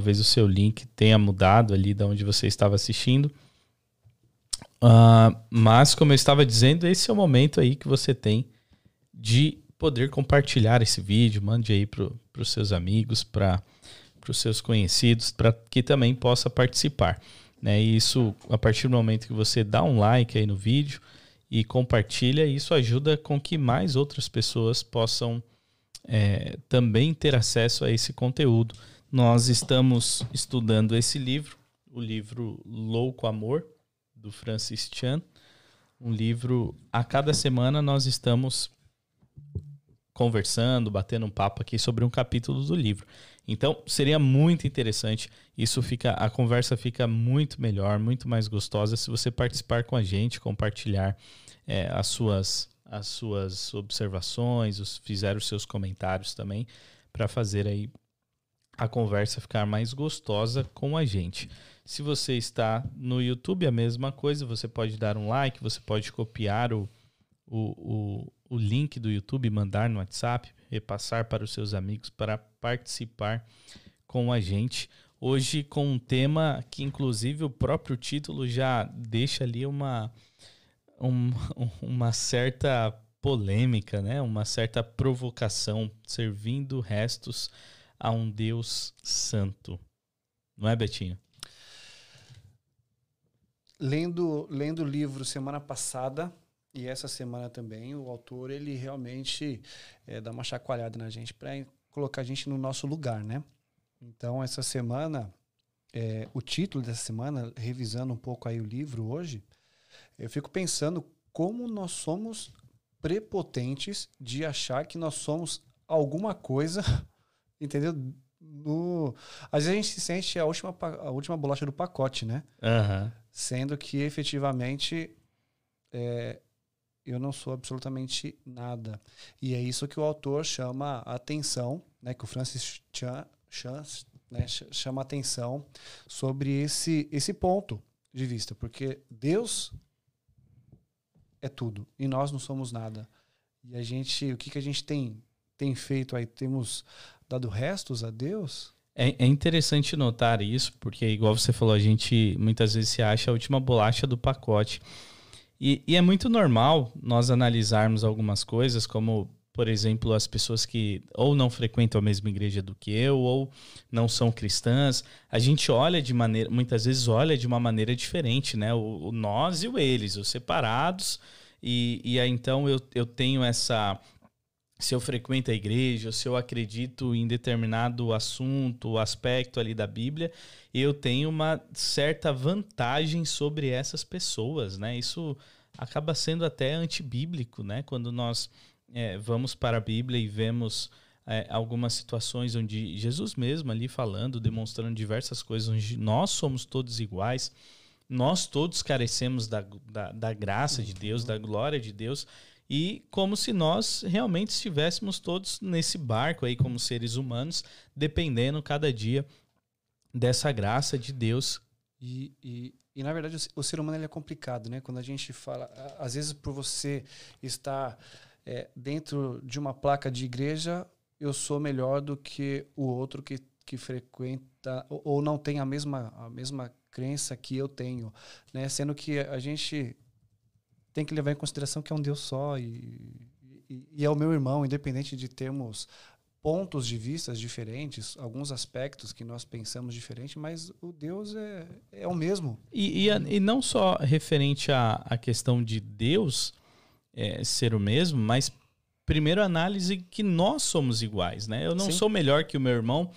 talvez o seu link tenha mudado ali da onde você estava assistindo. Uh, mas, como eu estava dizendo, esse é o momento aí que você tem de poder compartilhar esse vídeo. Mande aí para os seus amigos, para os seus conhecidos, para que também possa participar. Né? E isso, a partir do momento que você dá um like aí no vídeo e compartilha, isso ajuda com que mais outras pessoas possam é, também ter acesso a esse conteúdo. Nós estamos estudando esse livro, o livro Louco Amor, do Francis Chan. Um livro, a cada semana nós estamos conversando, batendo um papo aqui sobre um capítulo do livro. Então, seria muito interessante. Isso fica, a conversa fica muito melhor, muito mais gostosa se você participar com a gente, compartilhar é, as suas as suas observações, os, fizer os seus comentários também, para fazer aí a conversa ficar mais gostosa com a gente. Se você está no YouTube, a mesma coisa, você pode dar um like, você pode copiar o, o, o, o link do YouTube, mandar no WhatsApp, repassar para os seus amigos para participar com a gente. Hoje com um tema que, inclusive, o próprio título já deixa ali uma, um, uma certa polêmica, né? uma certa provocação, servindo restos a um Deus santo. Não é, Betinho? Lendo, lendo o livro semana passada, e essa semana também, o autor, ele realmente é, dá uma chacoalhada na gente para colocar a gente no nosso lugar, né? Então, essa semana, é, o título dessa semana, revisando um pouco aí o livro hoje, eu fico pensando como nós somos prepotentes de achar que nós somos alguma coisa, entendeu? No, às vezes a gente se sente a última, a última bolacha do pacote, né? Uhum. Sendo que efetivamente é, eu não sou absolutamente nada. E é isso que o autor chama a atenção, né, que o Francis Chan, Chan né, chama atenção sobre esse, esse ponto de vista, porque Deus é tudo e nós não somos nada. E a gente, o que, que a gente tem, tem feito aí? Temos dado restos a Deus? É, é interessante notar isso, porque, igual você falou, a gente muitas vezes se acha a última bolacha do pacote. E, e, é muito normal nós analisarmos algumas coisas, como, por exemplo, as pessoas que ou não frequentam a mesma igreja do que eu, ou não são cristãs. A gente olha de maneira, muitas vezes olha de uma maneira diferente, né? O, o nós e o eles, os separados. E, e aí, então eu, eu tenho essa se eu frequento a igreja, se eu acredito em determinado assunto, aspecto ali da Bíblia, eu tenho uma certa vantagem sobre essas pessoas, né? Isso acaba sendo até antibíblico, né? Quando nós é, vamos para a Bíblia e vemos é, algumas situações onde Jesus mesmo ali falando, demonstrando diversas coisas, onde nós somos todos iguais, nós todos carecemos da, da, da graça de Deus, da glória de Deus, e como se nós realmente estivéssemos todos nesse barco aí como seres humanos, dependendo cada dia dessa graça de Deus. E, e, e na verdade o, ser humano é complicado, né? Quando a gente fala, às vezes por você estar é, dentro de uma placa de igreja, eu sou melhor do que o outro que, que frequenta ou, ou não tem a mesma, a mesma crença que eu tenho, né? Sendo que a gente tem que levar em consideração que é um Deus só e, e, e, é o meu irmão, independente de termos pontos de vistas diferentes, alguns aspectos que nós pensamos diferente, mas o Deus é, é o mesmo. E, e, a, e não só referente à, à questão de Deus é, ser o mesmo, mas primeiro análise que nós somos iguais, né? Eu não Sim. sou melhor que o meu irmão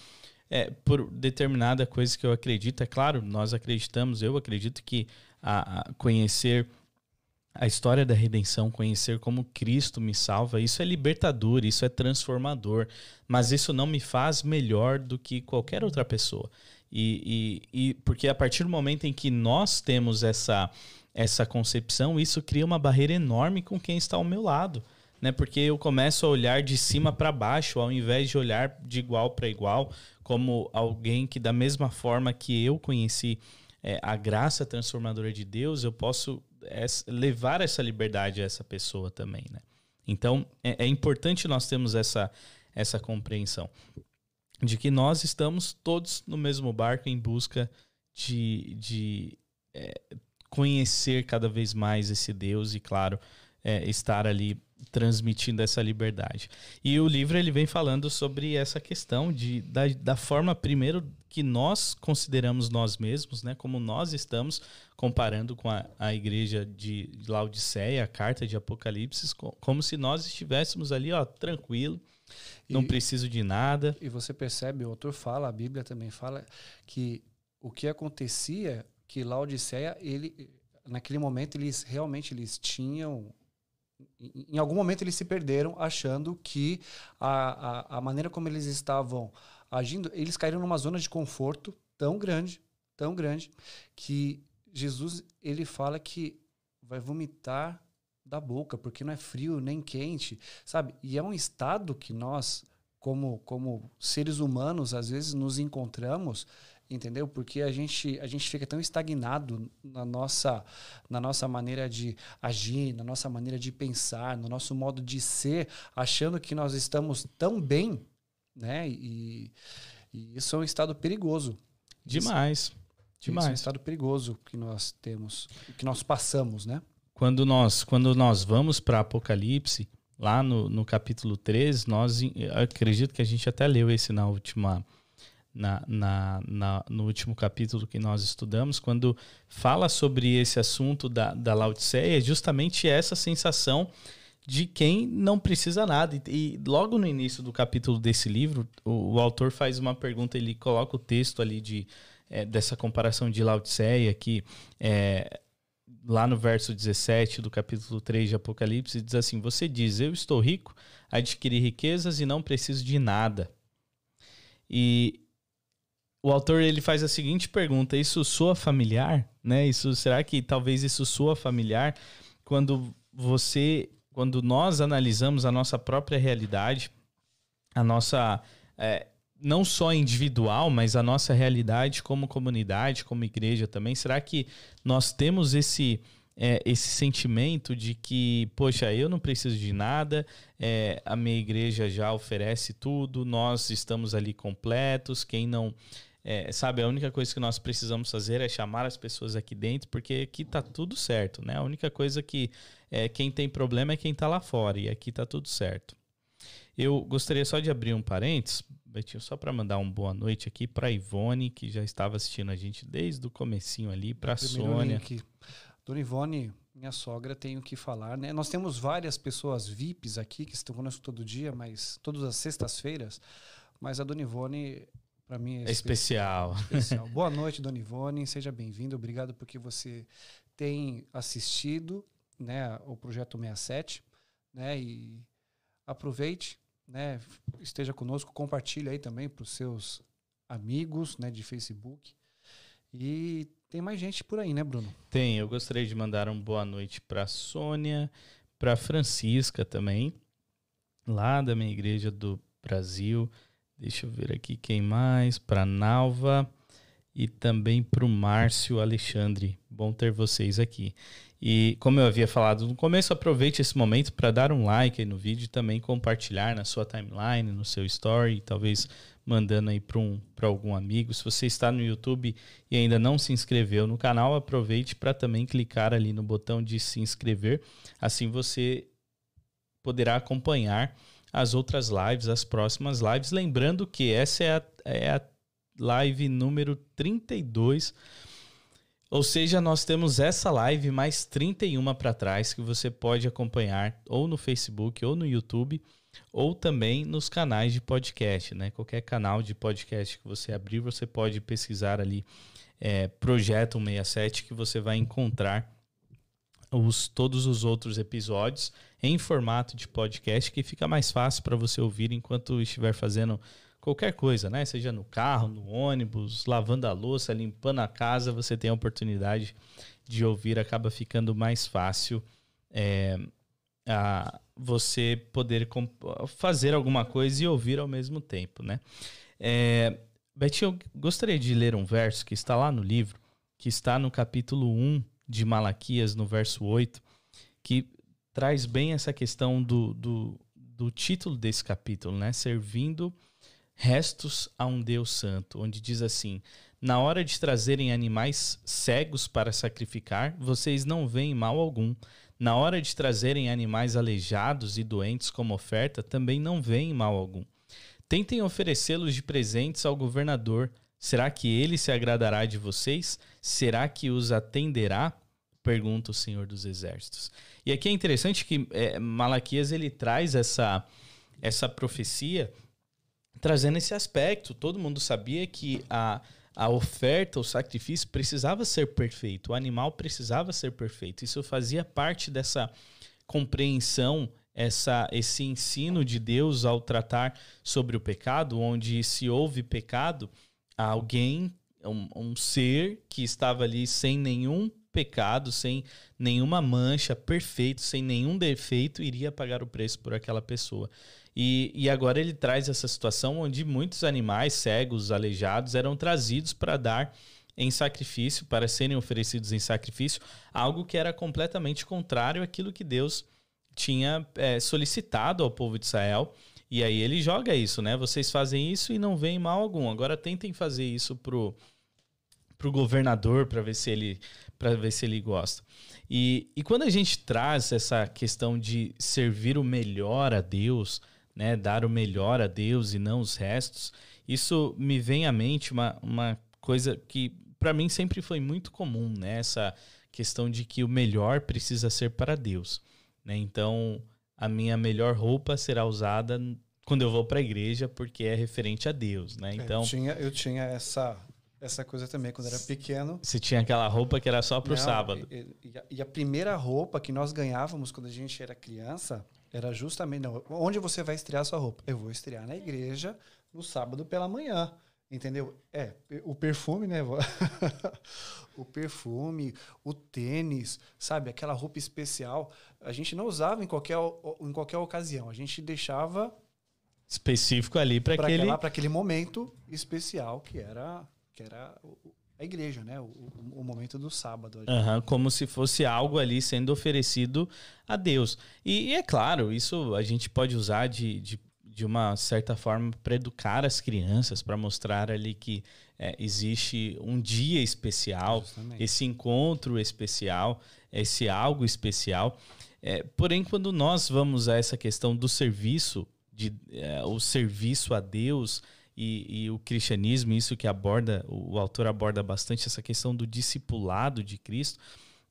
é, por determinada coisa que eu acredito. É claro, nós acreditamos, eu acredito que a, a conhecer a história da redenção, conhecer como Cristo me salva, isso é libertador, isso é transformador, mas isso não me faz melhor do que qualquer outra pessoa. E, e, e porque a partir do momento em que nós temos essa, essa concepção, isso cria uma barreira enorme com quem está ao meu lado. Né? Porque eu começo a olhar de cima para baixo, ao invés de olhar de igual para igual, como alguém que, da mesma forma que eu conheci é, a graça transformadora de Deus, eu posso levar essa liberdade a essa pessoa também, né? Então, é, é importante nós termos essa, essa compreensão. de que nós estamos todos no mesmo barco em busca de, de é, conhecer cada vez mais esse Deus e, claro, é, estar ali transmitindo essa liberdade. E o livro ele vem falando sobre essa questão de, da, da forma, primeiro, que nós consideramos nós mesmos, né? Como nós estamos comparando com a, a igreja de Laodiceia, a carta de Apocalipse, como se nós estivéssemos ali, ó, tranquilo, não e, preciso de nada. E você percebe, o autor fala, a Bíblia também fala, que o que acontecia, que Laodiceia, ele, naquele momento, eles realmente eles tinham em algum momento eles se perderam achando que a, a, a, maneira como eles estavam agindo, eles caíram numa zona de conforto tão grande, tão grande, que Jesus ele fala que vai vomitar da boca, porque não é frio nem quente, sabe? E é um estado que nós, como, como seres humanos, às vezes nos encontramos entendeu? Porque a gente, a gente fica tão estagnado na nossa, na nossa maneira de agir, na nossa maneira de pensar, no nosso modo de ser, achando que nós estamos tão bem, né? E, e isso é um estado perigoso. Demais. Demais. Isso é um estado perigoso que nós temos, que nós passamos, né? Quando nós, quando nós vamos para Apocalipse, lá no, no capítulo 13, nós acredito que a gente até leu esse na última na, na, na, no último capítulo que nós estudamos, quando fala sobre esse assunto da, da Laodiceia, é justamente essa sensação de quem não precisa nada. E, logo no início do capítulo desse livro, o, o, autor faz uma pergunta, ele coloca o texto ali de, é, dessa comparação de Laodiceia, que é, lá no verso 17 do capítulo 3 de Apocalipse, diz assim: Você diz, Eu estou rico, adquiri riquezas e não preciso de nada. E o autor ele faz a seguinte pergunta: isso soa familiar, né? Isso será que talvez isso soa familiar quando você, quando nós analisamos a nossa própria realidade, a nossa é, não só individual, mas a nossa realidade como comunidade, como igreja também. Será que nós temos esse é, esse sentimento de que, poxa, eu não preciso de nada, é, a minha igreja já oferece tudo, nós estamos ali completos, quem não é, sabe, a única coisa que nós precisamos fazer é chamar as pessoas aqui dentro, porque aqui tá tudo certo, né? A única coisa que é, quem tem problema é quem tá lá fora, e aqui tá tudo certo. Eu gostaria só de abrir um parênteses, Betinho, só para mandar uma boa noite aqui para Ivone, que já estava assistindo a gente desde o comecinho ali, para Sônia. Link. Dona Ivone, minha sogra, tenho que falar, né? Nós temos várias pessoas VIPs aqui que estão conosco todo dia, mas todas as sextas-feiras, mas a Dona Ivone para mim é, é especial. especial. Boa noite, Dona Ivone. Seja bem-vindo. Obrigado porque você tem assistido né, o Projeto 67. Né, e aproveite, né, esteja conosco, compartilhe aí também para os seus amigos né, de Facebook. E tem mais gente por aí, né, Bruno? Tem. Eu gostaria de mandar uma boa noite para Sônia, para Francisca também, lá da minha igreja do Brasil. Deixa eu ver aqui quem mais. Para Nalva e também para o Márcio Alexandre. Bom ter vocês aqui. E como eu havia falado no começo, aproveite esse momento para dar um like aí no vídeo e também compartilhar na sua timeline, no seu story, talvez mandando aí para um, algum amigo. Se você está no YouTube e ainda não se inscreveu no canal, aproveite para também clicar ali no botão de se inscrever. Assim você poderá acompanhar as outras lives, as próximas lives. Lembrando que essa é a, é a live número 32. Ou seja, nós temos essa live mais 31 para trás que você pode acompanhar ou no Facebook ou no YouTube ou também nos canais de podcast, né? Qualquer canal de podcast que você abrir, você pode pesquisar ali é, Projeto 167 que você vai encontrar os, todos os outros episódios em formato de podcast que fica mais fácil para você ouvir enquanto estiver fazendo qualquer coisa, né? Seja no carro, no ônibus, lavando a louça, limpando a casa, você tem a oportunidade de ouvir, acaba ficando mais fácil é, a você poder fazer alguma coisa e ouvir ao mesmo tempo, né? É, Betinho, eu gostaria de ler um verso que está lá no livro, que está no capítulo 1 de Malaquias, no verso 8, que traz bem essa questão do, do, do título desse capítulo, né? Servindo, restos a um Deus santo, onde diz assim: Na hora de trazerem animais cegos para sacrificar, vocês não veem mal algum. Na hora de trazerem animais aleijados e doentes como oferta, também não veem mal algum. Tentem oferecê-los de presentes ao governador. Será que ele se agradará de vocês? Será que os atenderá? Pergunta o Senhor dos Exércitos. E aqui é interessante que é, Malaquias ele traz essa, essa profecia trazendo esse aspecto. Todo mundo sabia que a, a oferta, o sacrifício precisava ser perfeito, o animal precisava ser perfeito. Isso fazia parte dessa compreensão, essa, esse ensino de Deus ao tratar sobre o pecado, onde se houve pecado, alguém, um, um ser que estava ali sem nenhum pecado, sem nenhuma mancha, perfeito, sem nenhum defeito, iria pagar o preço por aquela pessoa. E, e agora ele traz essa situação onde muitos animais cegos, aleijados, eram trazidos para dar em sacrifício, para serem oferecidos em sacrifício, algo que era completamente contrário àquilo que Deus tinha é, solicitado ao povo de Israel. E aí ele joga isso, né? Vocês fazem isso e não veem mal algum. Agora tentem fazer isso pro, pro governador para ver se ele para ver se ele gosta. E, e quando a gente traz essa questão de servir o melhor a Deus, né, dar o melhor a Deus e não os restos, isso me vem à mente uma, uma coisa que para mim sempre foi muito comum, né, essa questão de que o melhor precisa ser para Deus. Né? Então, a minha melhor roupa será usada quando eu vou para a igreja porque é referente a Deus, né? Então eu tinha, eu tinha essa essa coisa também quando era pequeno. Você tinha aquela roupa que era só para o sábado. E, e, a, e, a, primeira roupa que nós ganhávamos quando a gente era criança era justamente, não, onde você vai estrear sua roupa? Eu vou estrear na igreja no sábado pela manhã. Entendeu? É, o perfume, né? o perfume, o tênis, sabe? Aquela roupa especial. A gente não usava em qualquer, em qualquer ocasião. A gente deixava. Específico ali para aquele. Para aquele momento especial que era, que era a igreja, né? O, o, momento do sábado. Uhum, como se fosse algo ali sendo oferecido a Deus. E, e é claro, isso a gente pode usar de, de, de uma certa forma para educar as crianças, para mostrar ali que é, existe um dia especial, Justamente. esse encontro especial, esse algo especial. É, porém, quando nós vamos a essa questão do serviço, de, é, o serviço a Deus, e, e, o cristianismo, isso que aborda, o, autor aborda bastante essa questão do discipulado de Cristo,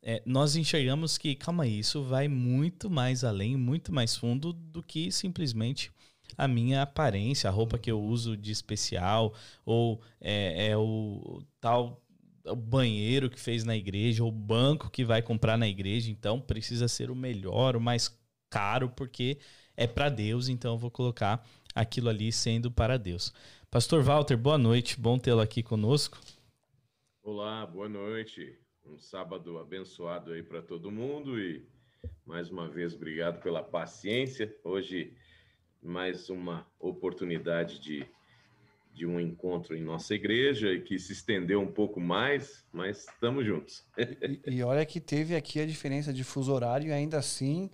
é, nós enxergamos que, calma aí, isso vai muito mais além, muito mais fundo do que simplesmente a minha aparência, a roupa que eu uso de especial, ou é, é o tal o banheiro que fez na igreja, ou o banco que vai comprar na igreja, então precisa ser o melhor, o mais caro, porque é para Deus, então eu vou colocar aquilo ali sendo para Deus. Pastor Walter, boa noite, bom tê-lo aqui conosco. Olá, boa noite. Um sábado abençoado aí para todo mundo e mais uma vez obrigado pela paciência. Hoje mais uma oportunidade de, de um encontro em nossa igreja que se estendeu um pouco mais, mas estamos juntos. E, e olha que teve aqui a diferença de fuso horário e ainda assim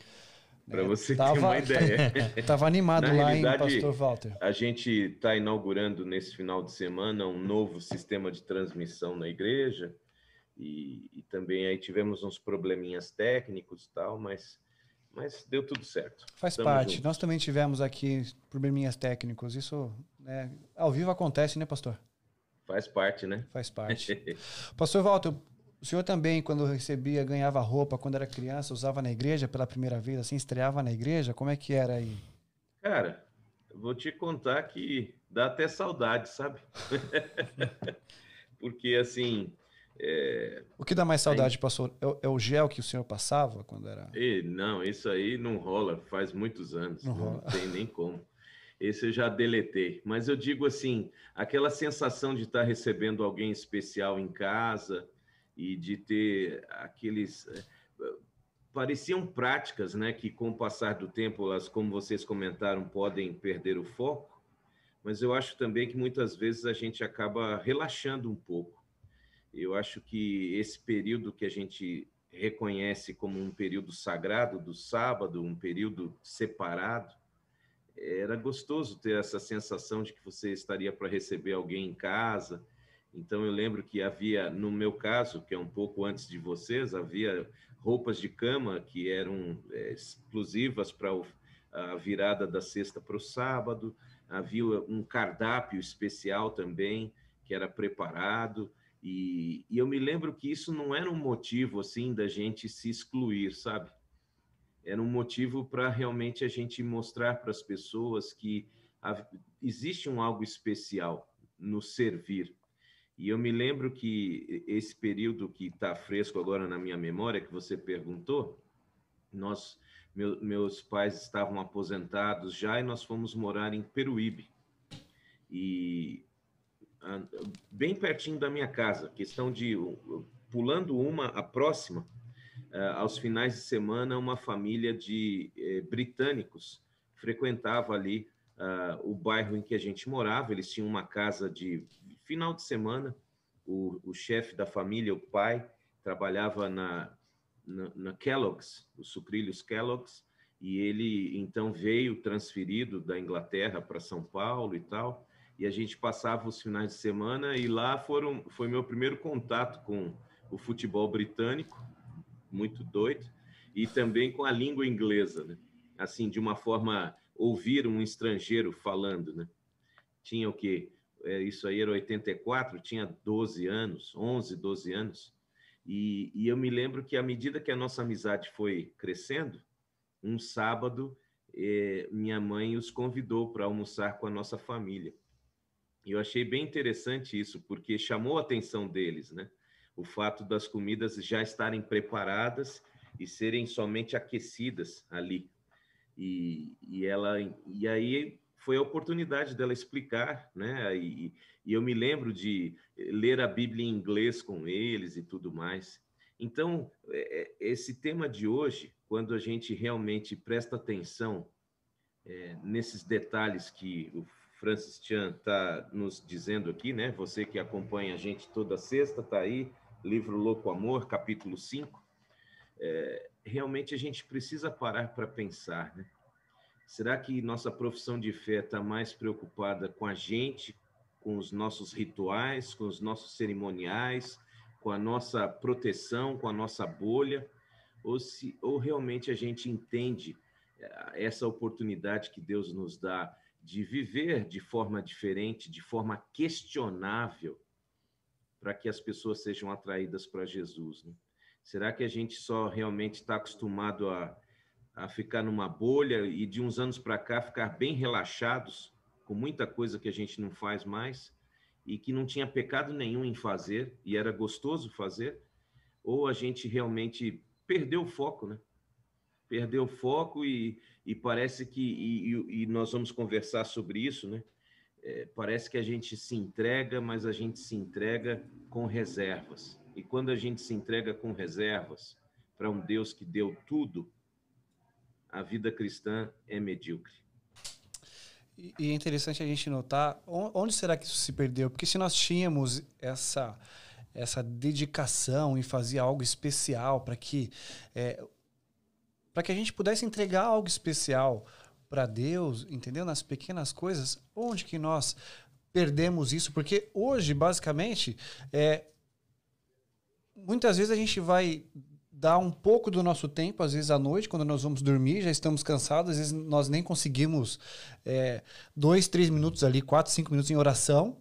para você tava, ter uma ideia. Estava animado Na lá em Pastor Walter. A gente está inaugurando nesse final de semana um novo sistema de transmissão na igreja e, e também aí tivemos uns probleminhas técnicos tal, mas mas deu tudo certo. Faz Estamos parte. Juntos. Nós também tivemos aqui probleminhas técnicos. Isso né, ao vivo acontece, né, pastor? Faz parte, né? Faz parte. pastor Walter, o senhor também, quando recebia, ganhava roupa quando era criança, usava na igreja pela primeira vez, assim, estreava na igreja? Como é que era aí? Cara, vou te contar que dá até saudade, sabe? Porque, assim... É... O que dá mais saudade, aí... pastor? É, é, o gel que o senhor passava quando era... E, não, isso aí não rola, faz muitos anos, não, não tem nem como. Esse eu já deletei. Mas eu digo assim, aquela sensação de estar recebendo alguém especial em casa e de ter aqueles eh, pareciam práticas, né, que com o passar do tempo, elas, como vocês comentaram, podem perder o foco, mas eu acho também que muitas vezes a gente acaba relaxando um pouco. Eu acho que esse período que a gente reconhece como um período sagrado do sábado, um período separado, era gostoso ter essa sensação de que você estaria para receber alguém em casa. Então eu lembro que havia, no meu caso, que é um pouco antes de vocês, havia roupas de cama que eram é, exclusivas para a virada da sexta para o sábado, havia um cardápio especial também que era preparado. E, e, eu me lembro que isso não era um motivo assim da gente se excluir, sabe? Era um motivo para realmente a gente mostrar para as pessoas que existe um algo especial no servir. E eu me lembro que esse período que está fresco agora na minha memória, que você perguntou, nós, meu, meus pais estavam aposentados já e nós fomos morar em Peruíbe. E bem pertinho da minha casa, questão de pulando uma a próxima, aos finais de semana uma família de eh, britânicos frequentava ali o bairro em que a gente morava. Eles tinham uma casa de final de semana. O, o chefe da família, o pai, trabalhava na, na, na Kellogg's, os sucrilhos Kellogg's, e ele então veio transferido da Inglaterra para São Paulo e tal e a gente passava os finais de semana e lá foram foi meu primeiro contato com o futebol britânico, muito doido, e também com a língua inglesa, né? Assim, de uma forma ouvir um estrangeiro falando, né? Tinha o quê? É, isso aí era 84, tinha 12 anos, 11, 12 anos. E, e eu me lembro que à medida que a nossa amizade foi crescendo, um sábado eh, minha mãe os convidou para almoçar com a nossa família. E eu achei bem interessante isso, porque chamou a atenção deles, né? O fato das comidas já estarem preparadas e serem somente aquecidas ali. E, e ela e aí foi a oportunidade dela explicar, né? E, e eu me lembro de ler a Bíblia em inglês com eles e tudo mais. Então, é, é, esse tema de hoje, quando a gente realmente presta atenção é, nesses detalhes que o Francis Chan está nos dizendo aqui, né? Você que acompanha a gente toda sexta, está aí, livro Louco Amor, capítulo 5. É, realmente a gente precisa parar para pensar, né? Será que nossa profissão de fé está mais preocupada com a gente, com os nossos rituais, com os nossos cerimoniais, com a nossa proteção, com a nossa bolha? Ou, se, ou realmente a gente entende é, essa oportunidade que Deus nos dá de viver de forma diferente, de forma questionável, para que as pessoas sejam atraídas para Jesus. Né? Será que a gente só realmente está acostumado a, a ficar numa bolha e de uns anos para cá ficar bem relaxados com muita coisa que a gente não faz mais e que não tinha pecado nenhum em fazer e era gostoso fazer? Ou a gente realmente perdeu o foco, né? Perdeu o foco e, e parece que, e, e, nós vamos conversar sobre isso, né? É, parece que a gente se entrega, mas a gente se entrega com reservas. E quando a gente se entrega com reservas para um Deus que deu tudo, a vida cristã é medíocre. E é interessante a gente notar onde será que isso se perdeu? Porque se nós tínhamos essa essa dedicação em fazer algo especial para que é, para que a gente pudesse entregar algo especial para Deus, entendeu? Nas pequenas coisas, onde que nós perdemos isso? Porque hoje, basicamente, é, muitas vezes a gente vai dar um pouco do nosso tempo, às vezes à noite, quando nós vamos dormir, já estamos cansados, às vezes nós nem conseguimos é, dois, três minutos ali, quatro, cinco minutos em oração,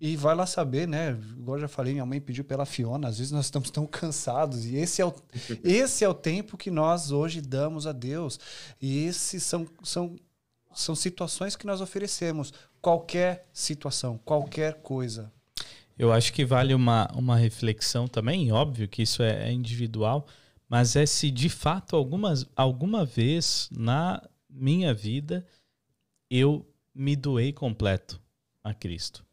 e vai lá saber, né? Igual eu já falei, minha mãe pediu pela Fiona. Às vezes nós estamos tão cansados. E esse é o, esse é o tempo que nós hoje damos a Deus. E esses são, são, são situações que nós oferecemos. Qualquer situação, qualquer coisa. Eu acho que vale uma, uma reflexão também, óbvio que isso é, é individual, mas é se de fato algumas, alguma vez na minha vida eu me doei completo a Cristo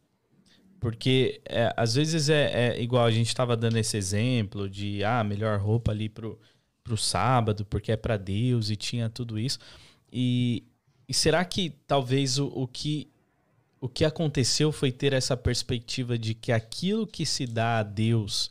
porque é, às vezes é, é, igual a gente estava dando esse exemplo de ah, melhor roupa ali pro, pro sábado, porque é para Deus e tinha tudo isso. E, e será que talvez o, o, que, o que aconteceu foi ter essa perspectiva de que aquilo que se dá a Deus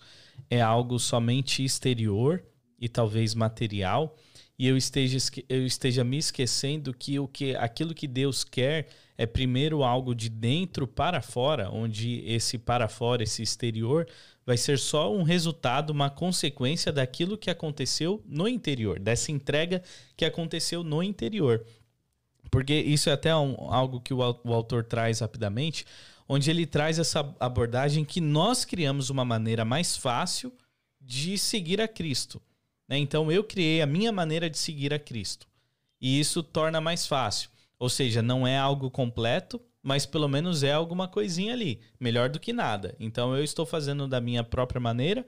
é algo somente exterior e talvez material? e eu esteja, eu esteja me esquecendo que, o que aquilo que Deus quer é primeiro algo de dentro para fora, onde esse para fora, esse exterior, vai ser só um resultado, uma consequência daquilo que aconteceu no interior, dessa entrega que aconteceu no interior. Porque isso é até um, algo que o, o autor traz rapidamente, onde ele traz essa abordagem que nós criamos uma maneira mais fácil de seguir a Cristo. Né? Então eu criei a minha maneira de seguir a Cristo. E isso torna mais fácil. Ou seja, não é algo completo, mas pelo menos é alguma coisinha ali. Melhor do que nada. Então eu estou fazendo da minha própria maneira.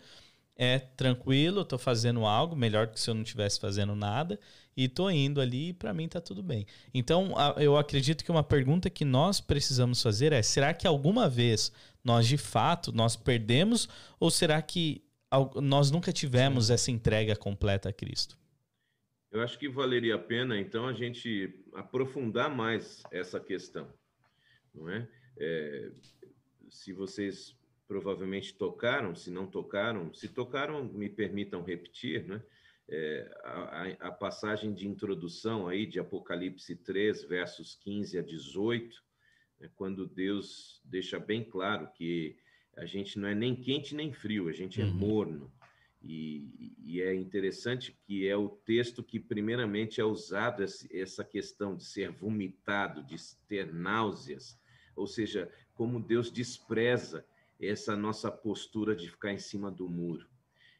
É tranquilo, estou fazendo algo melhor do que se eu não estivesse fazendo nada e estou indo ali e para mim está tudo bem. Então eu acredito que uma pergunta que nós precisamos fazer é: será que alguma vez nós de fato nós perdemos ou será que nós nunca tivemos essa entrega completa a Cristo. Eu acho que valeria a pena, então, a gente aprofundar mais essa questão, não é? é se vocês provavelmente tocaram, se não tocaram, se tocaram, me permitam repetir, né? É, a, a, passagem de introdução aí de Apocalipse 3, versos 15 a 18, né, quando Deus deixa bem claro que a gente não é nem quente nem frio, a gente é uhum. morno. E, e, é interessante que é o texto que, primeiramente, é usado essa questão de ser vomitado, de ter náuseas, ou seja, como Deus despreza essa nossa postura de ficar em cima do muro.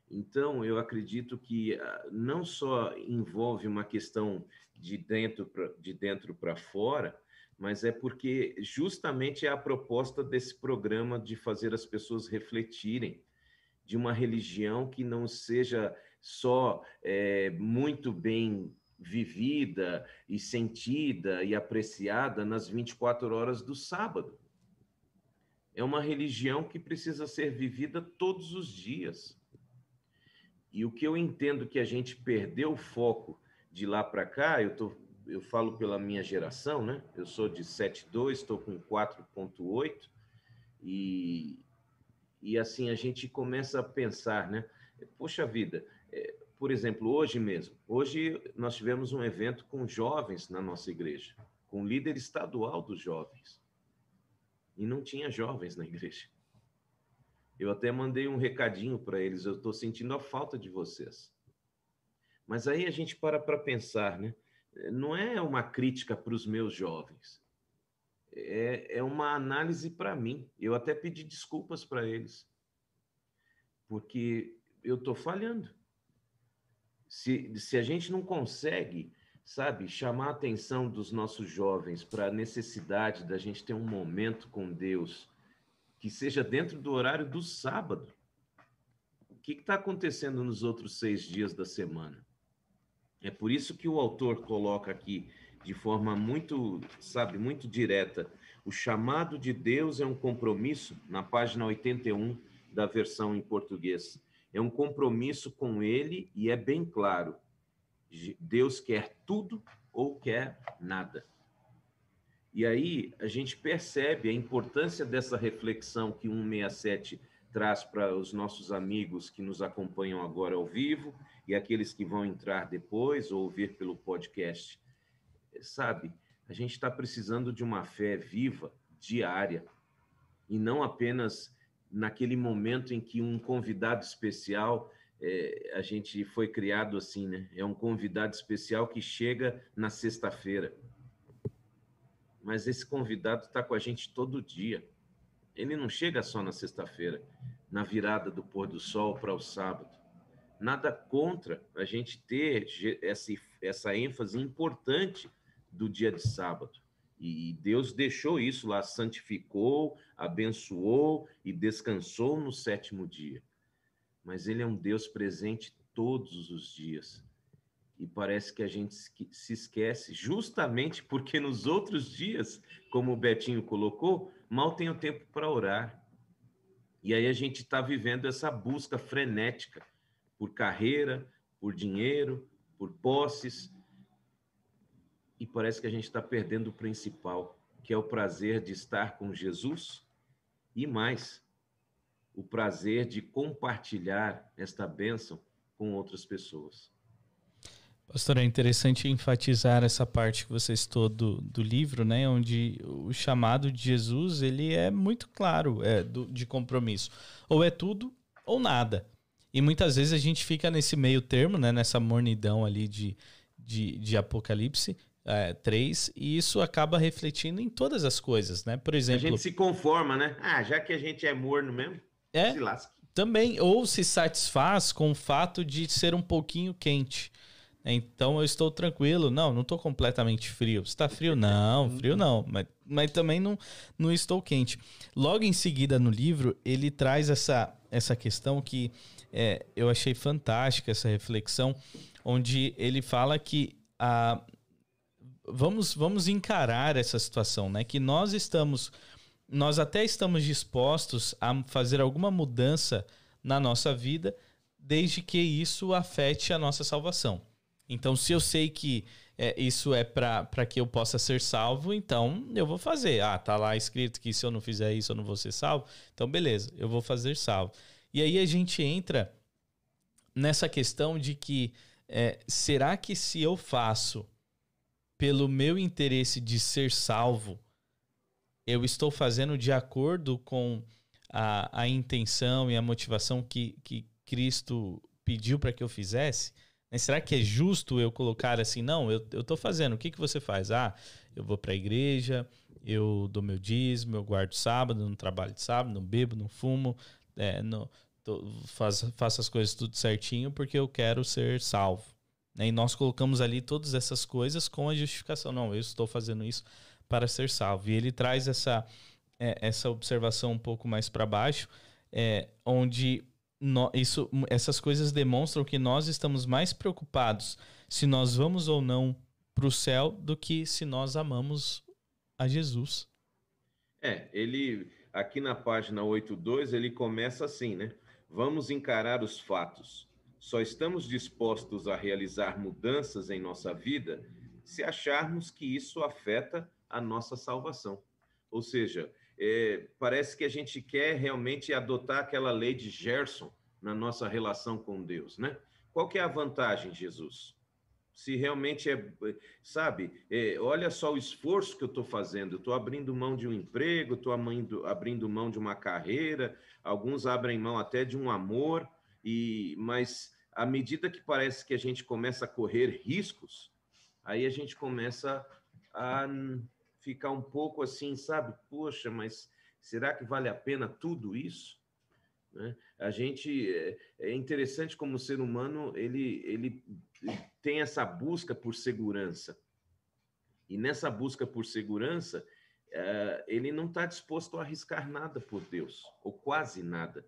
Então, eu acredito que ah, não só envolve uma questão de dentro de dentro para fora, mas é porque justamente é a proposta desse programa de fazer as pessoas refletirem de uma religião que não seja só é, muito bem vivida e sentida e apreciada nas 24 horas do sábado. É uma religião que precisa ser vivida todos os dias. E o que eu entendo que a gente perdeu o foco de lá para cá, eu estou eu falo pela minha geração, né? Eu sou de 7.2, estou com 4.8 e, e assim a gente começa a pensar, né? Poxa vida, é, por exemplo, hoje mesmo, hoje nós tivemos um evento com jovens na nossa igreja, com o líder estadual dos jovens. E não tinha jovens na igreja. Eu até mandei um recadinho para eles, eu estou sentindo a falta de vocês. Mas aí a gente para para pensar, né? não é uma crítica para os meus jovens, é, é uma análise para mim. Eu até pedi desculpas para eles, porque eu estou falhando. Se, se a gente não consegue, sabe, chamar a atenção dos nossos jovens para a necessidade da gente ter um momento com Deus que seja dentro do horário do sábado, o que está acontecendo nos outros seis dias da semana? É por isso que o autor coloca aqui de forma muito, sabe, muito direta. O chamado de Deus é um compromisso, na página 81 da versão em português. É um compromisso com ele e é bem claro. Deus quer tudo ou quer nada. E aí a gente percebe a importância dessa reflexão que 167 traz para os nossos amigos que nos acompanham agora ao vivo e aqueles que vão entrar depois ou ouvir pelo podcast. Sabe, a gente está precisando de uma fé viva, diária, e não apenas naquele momento em que um convidado especial, é, a gente foi criado assim, né? É um convidado especial que chega na sexta-feira. Mas esse convidado está com a gente todo dia. Ele não chega só na sexta-feira, na virada do pôr do sol para o sábado nada contra a gente ter essa, essa ênfase importante do dia de sábado. E Deus deixou isso lá, santificou, abençoou e descansou no sétimo dia. Mas Ele é um Deus presente todos os dias. E parece que a gente se esquece, justamente porque nos outros dias, como o Betinho colocou, mal tem o tempo para orar. E aí a gente está vivendo essa busca frenética por carreira, por dinheiro, por posses. E parece que a gente está perdendo o principal, que é o prazer de estar com Jesus e mais, o prazer de compartilhar esta bênção com outras pessoas. Pastor, é interessante enfatizar essa parte que você citou do, do livro, né? Onde o chamado de Jesus, ele é muito claro é, do, de compromisso. Ou é tudo ou nada. E muitas vezes a gente fica nesse meio termo, né? Nessa mornidão ali de, de, de Apocalipse é, 3, e isso acaba refletindo em todas as coisas, né? Por exemplo... A gente se conforma, né? Ah, já que a gente é morno mesmo, é, se lasca. Também, ou se satisfaz com o fato de ser um pouquinho quente. Então eu estou tranquilo. Não, não estou completamente frio. Está frio? Não, frio não. Mas, mas também não, não estou quente. Logo em seguida no livro, ele traz essa, essa questão que é, eu achei fantástica, essa reflexão, onde ele fala que a, vamos, vamos encarar essa situação, né? Que nós estamos, nós até estamos dispostos a fazer alguma mudança na nossa vida, desde que isso afete a nossa salvação. Então, se eu sei que é, isso é para que eu possa ser salvo, então eu vou fazer. Ah, tá lá escrito que se eu não fizer isso eu não vou ser salvo. Então, beleza, eu vou fazer salvo. E aí a gente entra nessa questão de que é, será que se eu faço pelo meu interesse de ser salvo, eu estou fazendo de acordo com a, a intenção e a motivação que, que Cristo pediu para que eu fizesse? Será que é justo eu colocar assim, não, eu, eu tô fazendo, o que, que você faz? Ah, eu vou para a igreja, eu dou meu dízimo, eu guardo sábado, não trabalho de sábado, não bebo, não fumo, é, não, tô, faço, faço as coisas tudo certinho porque eu quero ser salvo. Né? E nós colocamos ali todas essas coisas com a justificação. Não, eu estou fazendo isso para ser salvo. E ele traz essa, é, essa observação um pouco mais para baixo, é, onde no, isso, essas coisas demonstram que nós estamos mais preocupados se nós vamos ou não para o céu do que se nós amamos a Jesus. É, ele aqui na página 82 ele começa assim, né? Vamos encarar os fatos. Só estamos dispostos a realizar mudanças em nossa vida se acharmos que isso afeta a nossa salvação. Ou seja, é, parece que a gente quer realmente adotar aquela lei de Gerson na nossa relação com Deus, né? Qual que é a vantagem, Jesus? Se realmente é, sabe, é, olha só o esforço que eu estou fazendo. Estou abrindo mão de um emprego, estou abrindo mão de uma carreira, alguns abrem mão até de um amor, e mas à medida que parece que a gente começa a correr riscos, aí a gente começa a ficar um pouco assim, sabe? Poxa, mas será que vale a pena tudo isso? Né? A gente é, é interessante como o ser humano ele, ele tem essa busca por segurança e nessa busca por segurança é, ele não está disposto a arriscar nada por Deus ou quase nada.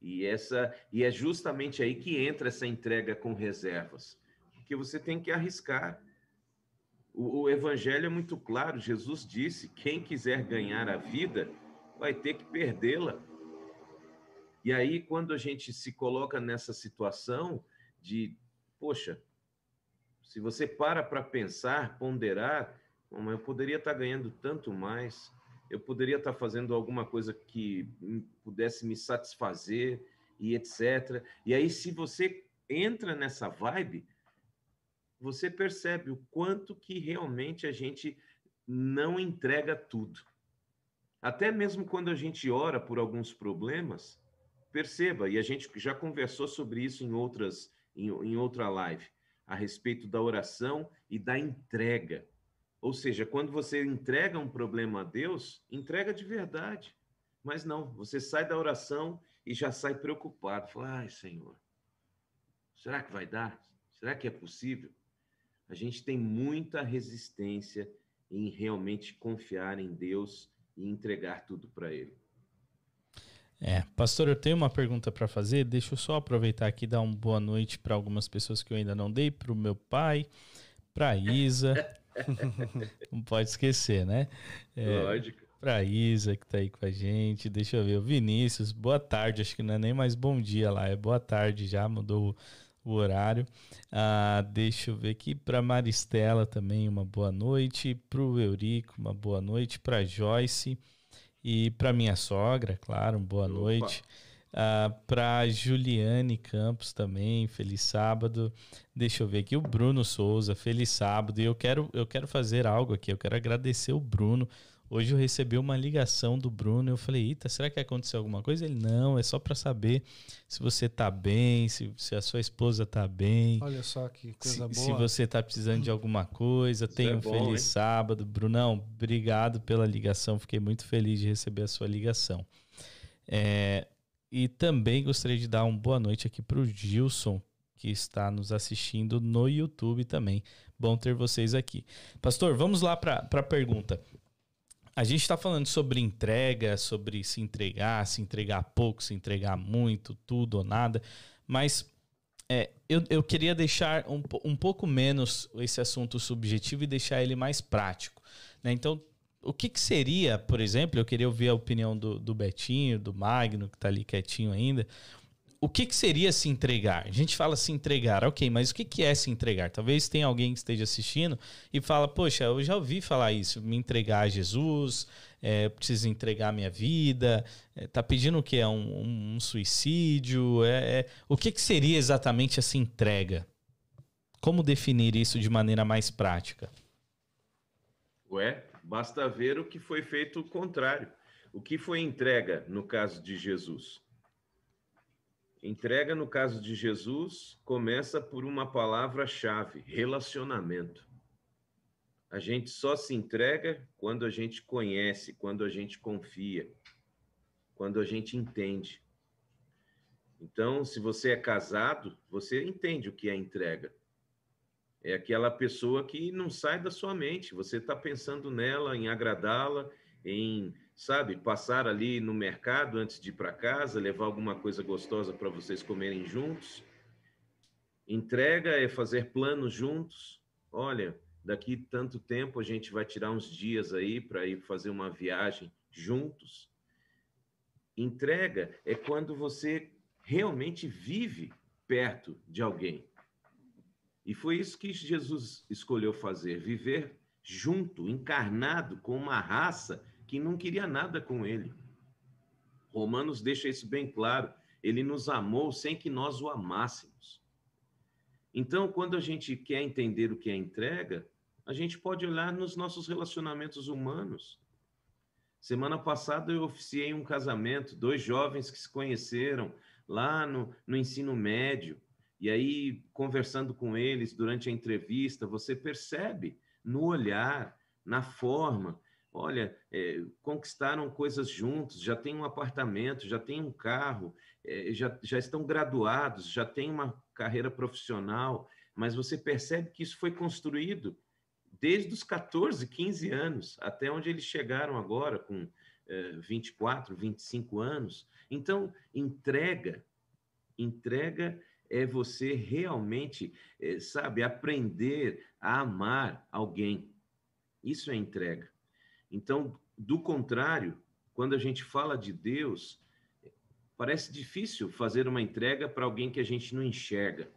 E essa e é justamente aí que entra essa entrega com reservas, porque você tem que arriscar. O, o evangelho é muito claro. Jesus disse: quem quiser ganhar a vida vai ter que perdê-la. E aí, quando a gente se coloca nessa situação de, poxa, se você para para pensar, ponderar, eu poderia estar ganhando tanto mais, eu poderia estar fazendo alguma coisa que pudesse me satisfazer e etc. E aí, se você entra nessa vibe, você percebe o quanto que realmente a gente não entrega tudo. Até mesmo quando a gente ora por alguns problemas, perceba, e a gente já conversou sobre isso em outras em, em outra live, a respeito da oração e da entrega. Ou seja, quando você entrega um problema a Deus, entrega de verdade. Mas não, você sai da oração e já sai preocupado. Fala, ai, Senhor, será que vai dar? Será que é possível? A gente tem muita resistência em realmente confiar em Deus e entregar tudo para Ele. É, pastor, eu tenho uma pergunta para fazer. Deixa eu só aproveitar aqui e dar uma boa noite para algumas pessoas que eu ainda não dei, para o meu pai, para Isa. não pode esquecer, né? É, Lógico. Para Isa que está aí com a gente. Deixa eu ver, o Vinícius, boa tarde. Acho que não é nem mais bom dia lá, é boa tarde já, mudou o, horário. Ah, deixa eu ver aqui para Maristela também uma boa noite, para o Eurico uma boa noite, para Joyce. E para minha sogra, claro, boa Opa. noite. Uh, para Juliane Campos também, feliz sábado. Deixa eu ver aqui o Bruno Souza, feliz sábado. E eu quero, eu quero fazer algo aqui, eu quero agradecer o Bruno. Hoje eu recebi uma ligação do Bruno. Eu falei, Eita, será que aconteceu alguma coisa? Ele, não, é só para saber se você tá bem, se, se a sua esposa tá bem. Olha só que coisa se, boa. Se você tá precisando de alguma coisa, tenha é um bom, feliz hein? sábado. Brunão, obrigado pela ligação. Fiquei muito feliz de receber a sua ligação. É, e também gostaria de dar uma boa noite aqui para o Gilson, que está nos assistindo no YouTube também. Bom ter vocês aqui. Pastor, vamos lá para a pergunta. A gente está falando sobre entrega, sobre se entregar, se entregar pouco, se entregar muito, tudo ou nada, mas é, eu, eu queria deixar um, um pouco menos esse assunto subjetivo e deixar ele mais prático. Né? Então, o que, que, seria, por exemplo, eu queria ouvir a opinião do, do Betinho, do Magno, que está ali quietinho ainda. O que, que, seria se entregar? A gente fala se entregar, ok, mas o que, que é se entregar? Talvez tenha alguém que esteja assistindo e fala, poxa, eu já ouvi falar isso, me entregar a Jesus, é, preciso entregar a minha vida, é, tá pedindo o que? É um, um suicídio? É, é, o que, que seria exatamente essa entrega? Como definir isso de maneira mais prática? Ué, Basta ver o que foi feito o contrário. O que foi entrega no caso de Jesus? Entrega no caso de Jesus começa por uma palavra-chave: relacionamento. A gente só se entrega quando a gente conhece, quando a gente confia, quando a gente entende. Então, se você é casado, você entende o que é entrega é aquela pessoa que não sai da sua mente. Você está pensando nela, em agradá-la, em, sabe, passar ali no mercado antes de ir para casa, levar alguma coisa gostosa para vocês comerem juntos. Entrega é fazer planos juntos. Olha, daqui tanto tempo a gente vai tirar uns dias aí para ir fazer uma viagem juntos. Entrega é quando você realmente vive perto de alguém e foi isso que Jesus escolheu fazer: viver junto, encarnado com uma raça que não queria nada com ele. Romanos deixa isso bem claro. Ele nos amou sem que nós o amássemos. Então, quando a gente quer entender o que é entrega, a gente pode olhar nos nossos relacionamentos humanos. Semana passada eu oficiei um casamento, dois jovens que se conheceram lá no, no ensino médio. E aí, conversando com eles durante a entrevista, você percebe no olhar, na forma, olha, é, conquistaram coisas juntos, já tem um apartamento, já tem um carro, é, já, já estão graduados, já tem uma carreira profissional, mas você percebe que isso foi construído desde os 14, 15 anos, até onde eles chegaram agora, com é, 24, 25 anos. Então, entrega, entrega é você realmente, é, sabe, aprender a amar alguém. Isso é entrega. Então, do contrário, quando a gente fala de Deus, parece difícil fazer uma entrega para alguém que a gente não enxerga.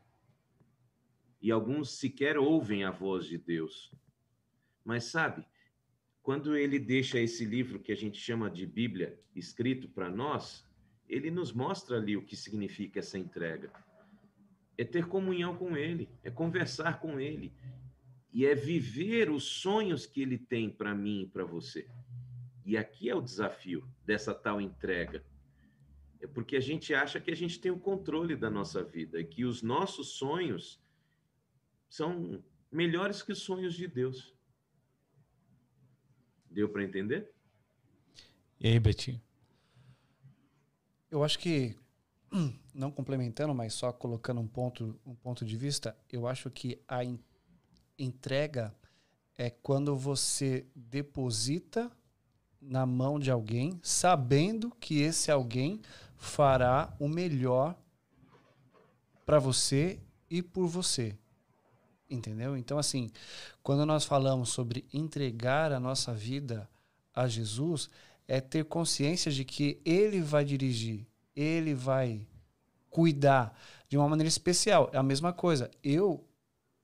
E alguns sequer ouvem a voz de Deus. Mas sabe, quando ele deixa esse livro que a gente chama de Bíblia escrito para nós, ele nos mostra ali o que significa essa entrega é ter comunhão com Ele, é conversar com Ele e é viver os sonhos que Ele tem para mim e para você. E aqui é o desafio dessa tal entrega. É porque a gente acha que a gente tem o controle da nossa vida e que os nossos sonhos são melhores que os sonhos de Deus. Deu para entender? E aí, Betinho? Eu acho que não complementando, mas só colocando um ponto, um ponto de vista, eu acho que a entrega é quando você deposita na mão de alguém, sabendo que esse alguém fará o melhor para você e por você. Entendeu? Então, assim, quando nós falamos sobre entregar a nossa vida a Jesus, é ter consciência de que Ele vai dirigir, ele vai cuidar de uma maneira especial. É a mesma coisa. Eu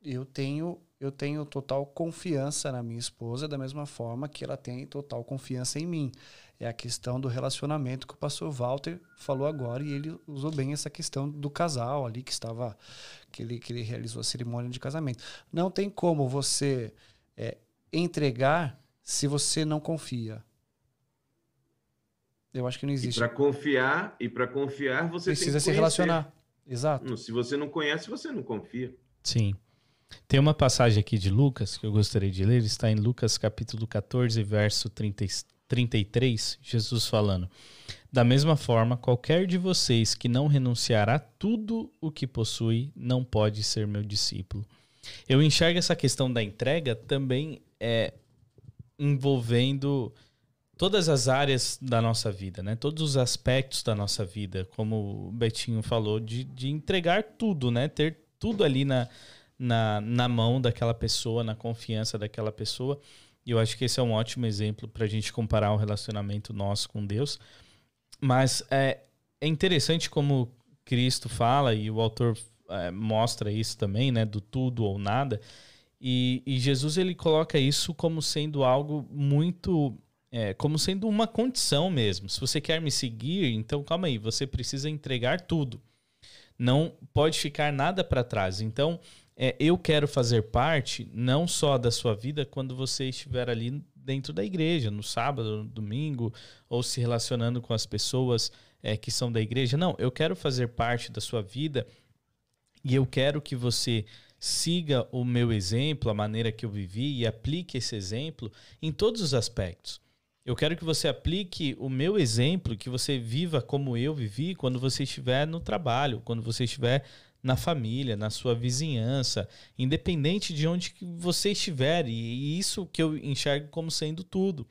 eu tenho eu tenho total confiança na minha esposa, da mesma forma que ela tem total confiança em mim. É a questão do relacionamento que o pastor Walter falou agora, e ele usou bem essa questão do casal ali que estava, que ele, que ele realizou a cerimônia de casamento. Não tem como você é, entregar se você não confia. Eu acho que não existe. Para confiar, e para confiar, você precisa se relacionar. Exato. Se você não conhece, você não confia. Sim. Tem uma passagem aqui de Lucas que eu gostaria de ler, está em Lucas capítulo 14, verso 30, 33, Jesus falando: Da mesma forma, qualquer de vocês que não renunciar a tudo o que possui não pode ser meu discípulo. Eu enxergo essa questão da entrega também é, envolvendo todas as áreas da nossa vida, né? Todos os aspectos da nossa vida, como o Betinho falou, de, de entregar tudo, né? Ter tudo ali na, na, na mão daquela pessoa, na confiança daquela pessoa. E eu acho que esse é um ótimo exemplo para a gente comparar o relacionamento nosso com Deus. Mas é, é interessante como Cristo fala, e o autor é, mostra isso também, né? Do tudo ou nada. E, e Jesus ele coloca isso como sendo algo muito é, como sendo uma condição mesmo. Se você quer me seguir, então calma aí, você precisa entregar tudo. Não pode ficar nada para trás. Então, é, eu quero fazer parte não só da sua vida quando você estiver ali dentro da igreja, no sábado, no domingo, ou se relacionando com as pessoas é, que são da igreja. Não, eu quero fazer parte da sua vida e eu quero que você siga o meu exemplo, a maneira que eu vivi e aplique esse exemplo em todos os aspectos. Eu quero que você aplique o meu exemplo, que você viva como eu vivi quando você estiver no trabalho, quando você estiver na família, na sua vizinhança, independente de onde você estiver. E isso que eu enxergo como sendo tudo.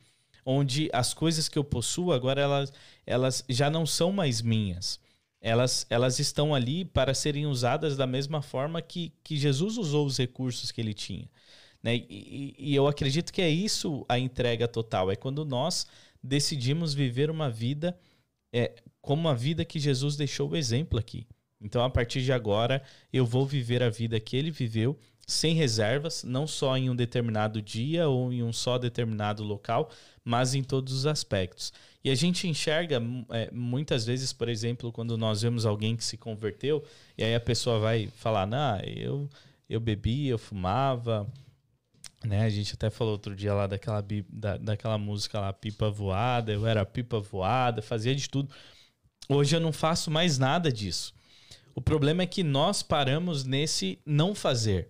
Onde as coisas que eu possuo agora elas, elas já não são mais minhas. Elas, elas estão ali para serem usadas da mesma forma que, que Jesus usou os recursos que ele tinha. Né? E, e, eu acredito que é isso a entrega total. É quando nós decidimos viver uma vida é, como a vida que Jesus deixou o exemplo aqui. Então, a partir de agora, eu vou viver a vida que ele viveu, sem reservas, não só em um determinado dia ou em um só determinado local, mas em todos os aspectos. E a gente enxerga é, muitas vezes, por exemplo, quando nós vemos alguém que se converteu, e aí a pessoa vai falar: Não, eu, eu bebia, eu fumava, né? A gente até falou outro dia lá daquela, da, daquela música lá, Pipa Voada, eu era pipa voada, fazia de tudo. Hoje eu não faço mais nada disso. O problema é que nós paramos nesse não fazer.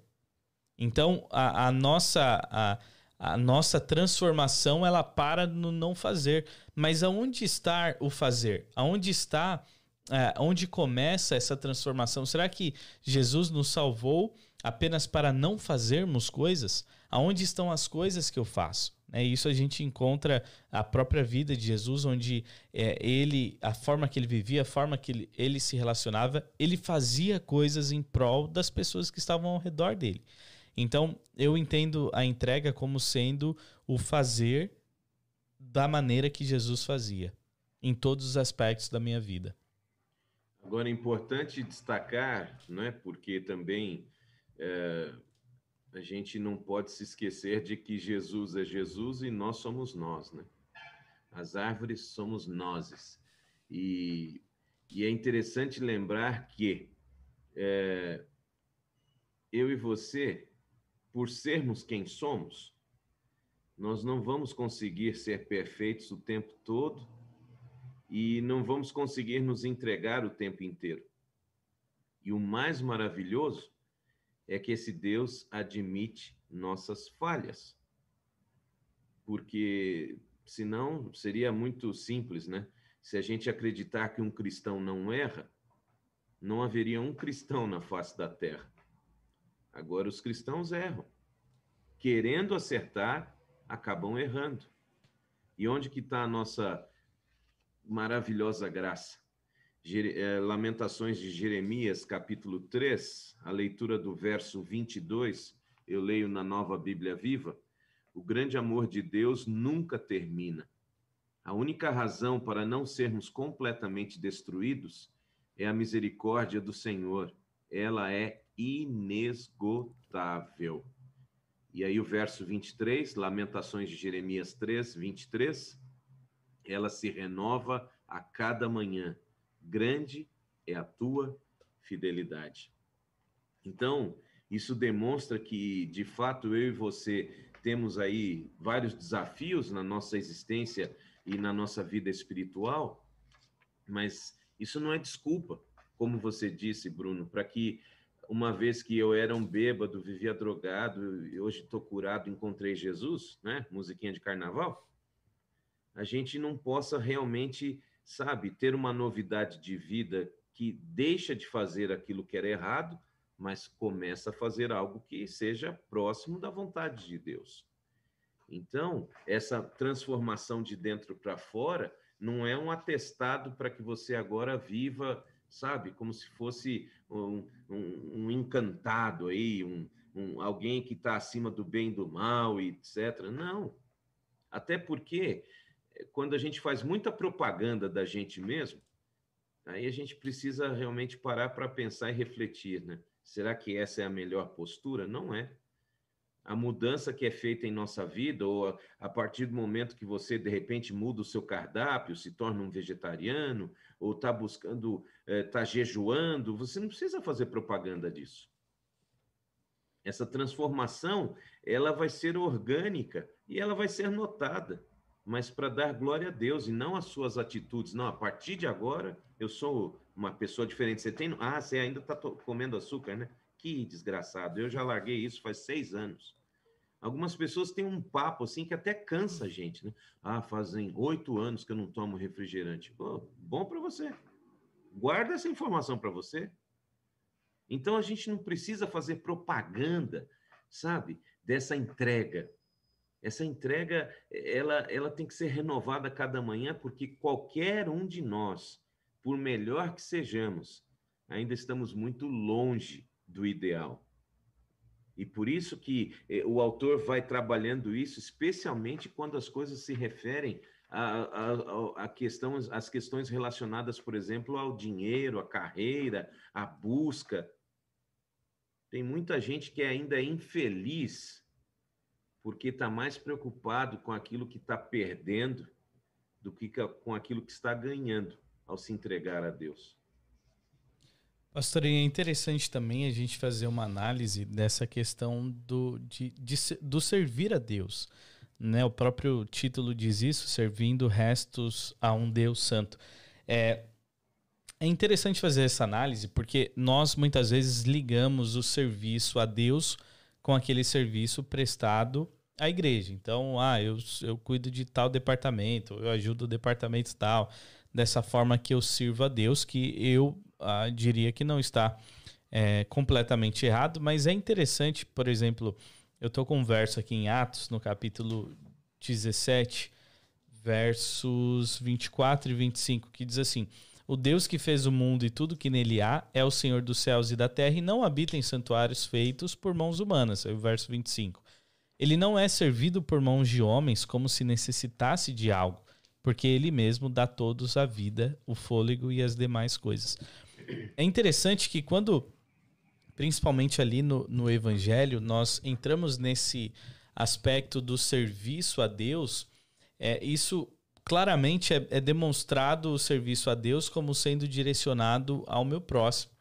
Então, a, a nossa, a, a nossa transformação, ela para no não fazer. Mas aonde está o fazer? Aonde está, é, onde começa essa transformação? Será que Jesus nos salvou apenas para não fazermos coisas? aonde estão as coisas que eu faço? É isso a gente encontra a própria vida de Jesus, onde é, ele, a forma que ele vivia, a forma que ele, ele se relacionava, ele fazia coisas em prol das pessoas que estavam ao redor dele. Então, eu entendo a entrega como sendo o fazer da maneira que Jesus fazia, em todos os aspectos da minha vida. Agora, é importante destacar, né, porque também é, a gente não pode se esquecer de que Jesus é Jesus e nós somos nós, né? As árvores somos nós. E, e é interessante lembrar que é, eu e você, por sermos quem somos, nós não vamos conseguir ser perfeitos o tempo todo e não vamos conseguir nos entregar o tempo inteiro. E o mais maravilhoso é que esse Deus admite nossas falhas. Porque senão seria muito simples, né? Se a gente acreditar que um cristão não erra, não haveria um cristão na face da terra. Agora os cristãos erram. Querendo acertar, acabam errando. E onde que está a nossa maravilhosa graça? Eh, Lamentações de Jeremias, capítulo 3, a leitura do verso 22, eu leio na Nova Bíblia Viva. O grande amor de Deus nunca termina. A única razão para não sermos completamente destruídos é a misericórdia do Senhor. Ela é inesgotável. E aí o verso 23, Lamentações de Jeremias 3, 23, ela se renova a cada manhã. Grande é a tua fidelidade. Então, isso demonstra que, de fato, eu e você temos aí vários desafios na nossa existência e na nossa vida espiritual, mas isso não é desculpa, como você disse, Bruno, para que uma vez que eu era um bêbado, vivia drogado, e hoje estou curado, encontrei Jesus, né? Musiquinha de carnaval. A gente não possa realmente, sabe, ter uma novidade de vida que deixa de fazer aquilo que era errado, mas começa a fazer algo que seja próximo da vontade de Deus. Então, essa transformação de dentro para fora não é um atestado para que você agora viva sabe? Como se fosse um, um, um encantado aí, um, um alguém que está acima do bem e do mal, etc. Não. Até porque, quando a gente faz muita propaganda da gente mesmo, aí a gente precisa realmente parar para pensar e refletir, né? Será que essa é a melhor postura? Não é a mudança que é feita em nossa vida, ou a, partir do momento que você, de repente, muda o seu cardápio, se torna um vegetariano, ou está buscando, está eh, jejuando, você não precisa fazer propaganda disso. Essa transformação, ela vai ser orgânica e ela vai ser notada, mas para dar glória a Deus e não às suas atitudes. Não, a partir de agora, eu sou uma pessoa diferente. Você tem. Ah, você ainda está comendo açúcar, né? Que desgraçado. Eu já larguei isso faz seis anos. Algumas pessoas têm um papo assim que até cansa a gente, né? Ah, fazem oito anos que eu não tomo refrigerante. Pô, bom para você. Guarda essa informação para você. Então a gente não precisa fazer propaganda, sabe, dessa entrega. Essa entrega, ela, ela tem que ser renovada cada manhã, porque qualquer um de nós, por melhor que sejamos, ainda estamos muito longe do ideal. E por isso que eh, o autor vai trabalhando isso, especialmente quando as coisas se referem a, a, a as questões relacionadas, por exemplo, ao dinheiro, à carreira, à busca. Tem muita gente que ainda é infeliz porque está mais preocupado com aquilo que está perdendo do que com aquilo que está ganhando ao se entregar a Deus. Pastor, é interessante também a gente fazer uma análise dessa questão do, de, de, do servir a Deus. Né? O próprio título diz isso, servindo restos a um Deus santo. É, é interessante fazer essa análise porque nós muitas vezes ligamos o serviço a Deus com aquele serviço prestado à igreja. Então, ah, eu, eu cuido de tal departamento, eu ajudo o departamento tal, dessa forma que eu sirvo a Deus, que eu ah, diria que não está é, completamente errado, mas é interessante, por exemplo, eu estou com um verso aqui em Atos, no capítulo 17, versos 24 e 25, que diz assim: O Deus que fez o mundo e tudo que nele há é o Senhor dos céus e da terra e não habita em santuários feitos por mãos humanas. É o verso 25. Ele não é servido por mãos de homens como se necessitasse de algo, porque ele mesmo dá todos a vida, o fôlego e as demais coisas. É interessante que quando, principalmente ali no, no Evangelho, nós entramos nesse aspecto do serviço a Deus, é, isso claramente é, é, demonstrado o serviço a Deus como sendo direcionado ao meu próximo,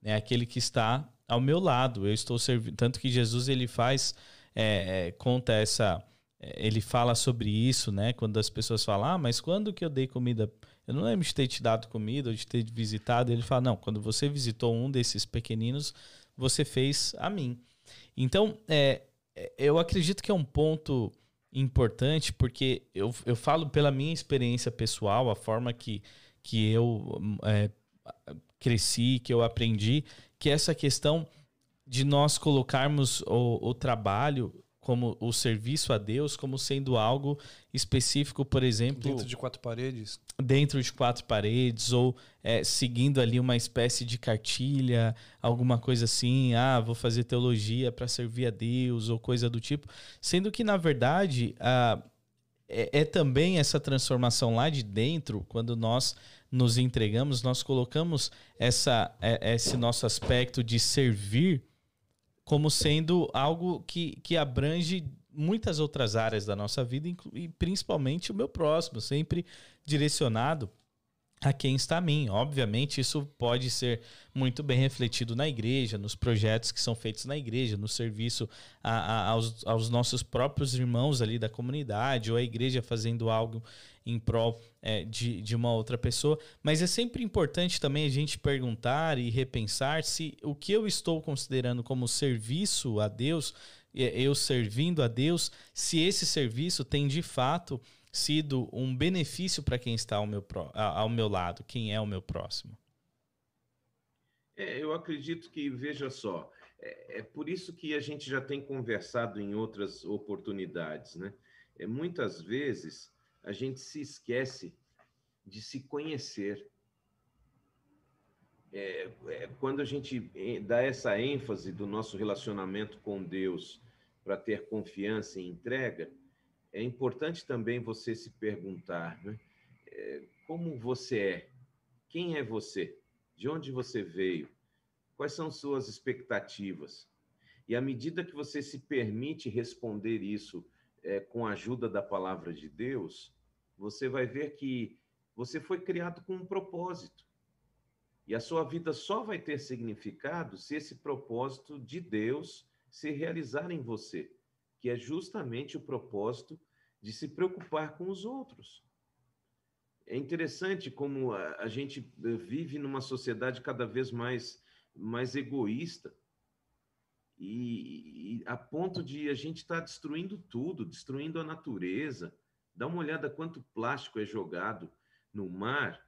né? aquele que está ao meu lado. Eu estou servindo. Tanto que Jesus ele faz, é, é, conta essa. É, ele fala sobre isso, né? Quando as pessoas falam, ah, mas quando que eu dei comida eu não lembro de ter te dado comida ou de ter visitado. Ele fala: Não, quando você visitou um desses pequeninos, você fez a mim. Então, é, é, eu acredito que é um ponto importante, porque eu, eu falo pela minha experiência pessoal, a forma que, que eu é, cresci, que eu aprendi, que essa questão de nós colocarmos o, o trabalho como o serviço a Deus como sendo algo específico, por exemplo. Dentro de quatro paredes? Dentro de quatro paredes, ou é, seguindo ali uma espécie de cartilha, alguma coisa assim, ah, vou fazer teologia para servir a Deus, ou coisa do tipo. Sendo que, na verdade, ah, é, é também essa transformação lá de dentro, quando nós nos entregamos, nós colocamos essa, é, esse nosso aspecto de servir como sendo algo que, que abrange muitas outras áreas da nossa vida e principalmente o meu próximo, sempre direcionado a quem está a mim. Obviamente, isso pode ser muito bem refletido na igreja, nos projetos que são feitos na igreja, no serviço a, a, aos, aos, nossos próprios irmãos ali da comunidade, ou a igreja fazendo algo em prol é, de, de uma outra pessoa. Mas é sempre importante também a gente perguntar e repensar se o que eu estou considerando como serviço a Deus, eu servindo a Deus, se esse serviço tem de fato sido um benefício para quem está ao meu, ao meu lado, quem é o meu próximo? É, eu acredito que, veja só, é, é, por isso que a gente já tem conversado em outras oportunidades, né? É, muitas vezes a gente se esquece de se conhecer. É, é, quando a gente é, dá essa ênfase do nosso relacionamento com Deus para ter confiança e entrega, é importante também você se perguntar né? é, como você é, quem é você, de onde você veio, quais são suas expectativas. E à medida que você se permite responder isso é, com a ajuda da palavra de Deus, você vai ver que você foi criado com um propósito. E a sua vida só vai ter significado se esse propósito de Deus se realizar em você que é justamente o propósito de se preocupar com os outros. É interessante como a, gente vive numa sociedade cada vez mais, mais egoísta e, e a ponto de a gente estar tá destruindo tudo, destruindo a natureza. Dá uma olhada quanto plástico é jogado no mar.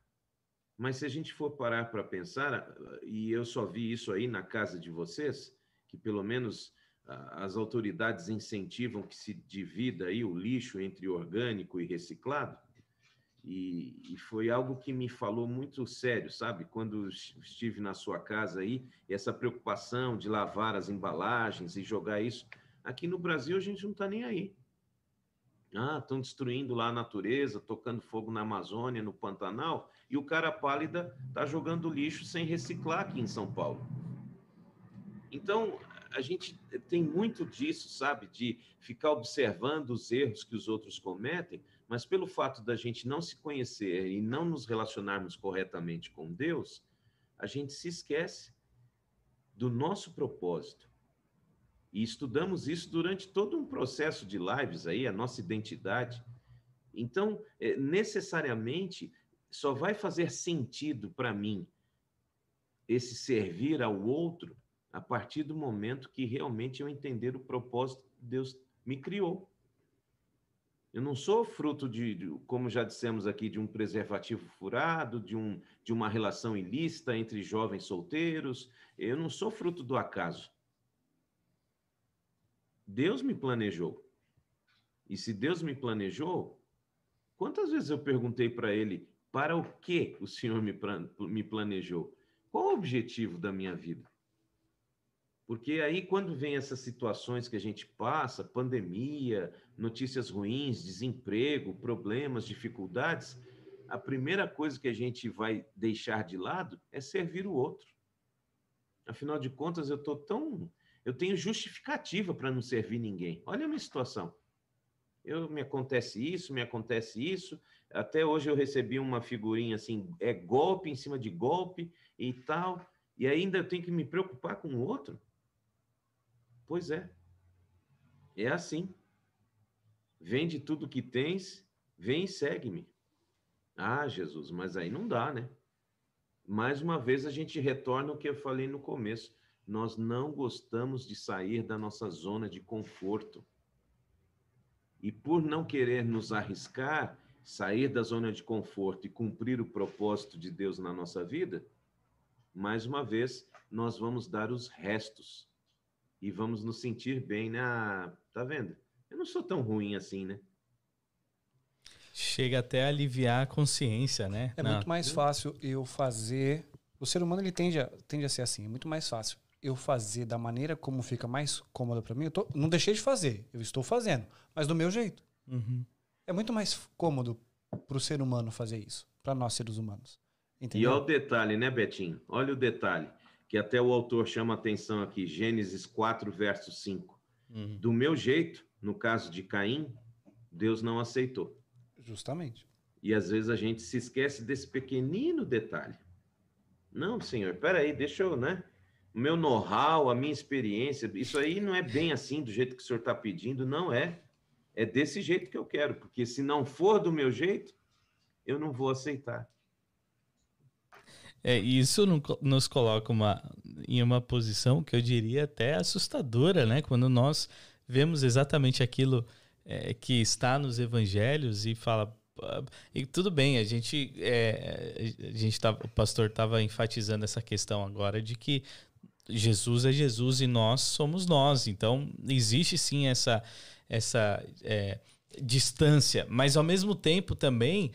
Mas se a gente for parar para pensar, e eu só vi isso aí na casa de vocês, que pelo menos as autoridades incentivam que se divida aí o lixo entre orgânico e reciclado. E, e, foi algo que me falou muito sério, sabe? Quando estive na sua casa aí, essa preocupação de lavar as embalagens e jogar isso. Aqui no Brasil a gente não está nem aí. Ah, estão destruindo lá a natureza, tocando fogo na Amazônia, no Pantanal, e o cara pálida está jogando lixo sem reciclar aqui em São Paulo. Então, a gente tem muito disso, sabe? De ficar observando os erros que os outros cometem, mas pelo fato da gente não se conhecer e não nos relacionarmos corretamente com Deus, a gente se esquece do nosso propósito. E estudamos isso durante todo um processo de lives aí, a nossa identidade. Então, é, necessariamente, só vai fazer sentido para mim esse servir ao outro a partir do momento que realmente eu entender o propósito que Deus me criou. Eu não sou fruto de, de, como já dissemos aqui, de um preservativo furado, de, um, de uma relação ilícita entre jovens solteiros. Eu não sou fruto do acaso. Deus me planejou. E se Deus me planejou, quantas vezes eu perguntei para Ele para o que o Senhor me, me planejou? Qual o objetivo da minha vida? Porque aí, quando vem essas situações que a gente passa, pandemia, notícias ruins, desemprego, problemas, dificuldades, a primeira coisa que a gente vai deixar de lado é servir o outro. Afinal de contas, eu estou tão. Eu tenho justificativa para não servir ninguém. Olha a minha situação. Eu, me acontece isso, me acontece isso. Até hoje eu recebi uma figurinha assim, é golpe em cima de golpe e tal. E ainda eu tenho que me preocupar com o outro. Pois é. É assim. Vende tudo que tens, vem e segue-me. Ah, Jesus, mas aí não dá, né? Mais uma vez a gente retorna o que eu falei no começo. Nós não gostamos de sair da nossa zona de conforto. E por não querer nos arriscar, sair da zona de conforto e cumprir o propósito de Deus na nossa vida, mais uma vez, nós vamos dar os restos e vamos nos sentir bem, né? Ah, tá vendo? Eu não sou tão ruim assim, né? Chega até a aliviar a consciência, né? É não. muito mais fácil eu fazer. O ser humano ele tende a, tende a ser assim. É muito mais fácil eu fazer da maneira como fica mais cômodo para mim. Eu tô, não deixei de fazer, eu estou fazendo, mas do meu jeito. Uhum. É muito mais cômodo para o ser humano fazer isso, para nós seres humanos. Entendeu? E olha o detalhe, né, Betinho? Olha o detalhe que até o autor chama atenção aqui, Gênesis 4, verso 5. Uhum. Do meu jeito, no caso de Caim, Deus não aceitou. Justamente. E às vezes a gente se esquece desse pequenino detalhe. Não, senhor, peraí, deixa eu, né? O meu know-how, a minha experiência, isso aí não é bem assim, do jeito que o senhor está pedindo, não é. É desse jeito que eu quero, porque se não for do meu jeito, eu não vou aceitar. É, isso nos coloca uma, em uma posição que eu diria até assustadora, né? Quando nós vemos exatamente aquilo é, que está nos evangelhos e fala. E tudo bem, a gente, é, a gente tá, o pastor estava enfatizando essa questão agora de que Jesus é Jesus e nós somos nós. Então, existe sim essa, essa é, distância, mas ao mesmo tempo também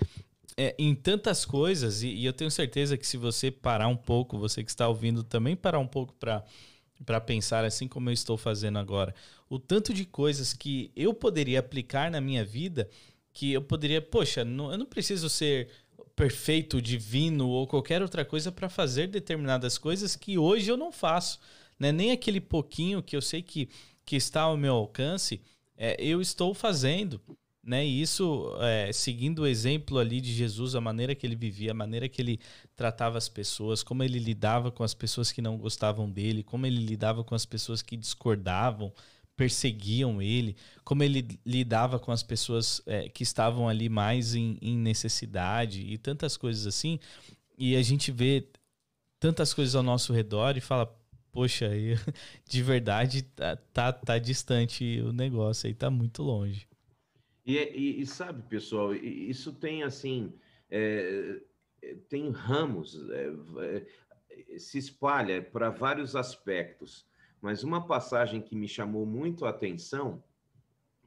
é, em tantas coisas, e, e, eu tenho certeza que se você parar um pouco, você que está ouvindo também parar um pouco para pensar, assim como eu estou fazendo agora, o tanto de coisas que eu poderia aplicar na minha vida, que eu poderia, poxa, não, eu não preciso ser perfeito, divino ou qualquer outra coisa para fazer determinadas coisas que hoje eu não faço. Né? Nem aquele pouquinho que eu sei que, que está ao meu alcance, é, eu estou fazendo né? E isso, é, seguindo o exemplo ali de Jesus, a maneira que ele vivia, a maneira que ele tratava as pessoas, como ele lidava com as pessoas que não gostavam dele, como ele lidava com as pessoas que discordavam, perseguiam ele, como ele lidava com as pessoas é, que estavam ali mais em, em necessidade e tantas coisas assim. E a gente vê tantas coisas ao nosso redor e fala, poxa, de verdade tá, tá, tá distante o negócio aí, tá muito longe. E, é, e, e sabe, pessoal, isso tem assim, é, é, tem ramos, é, é, se espalha para vários aspectos. Mas uma passagem que me chamou muito a atenção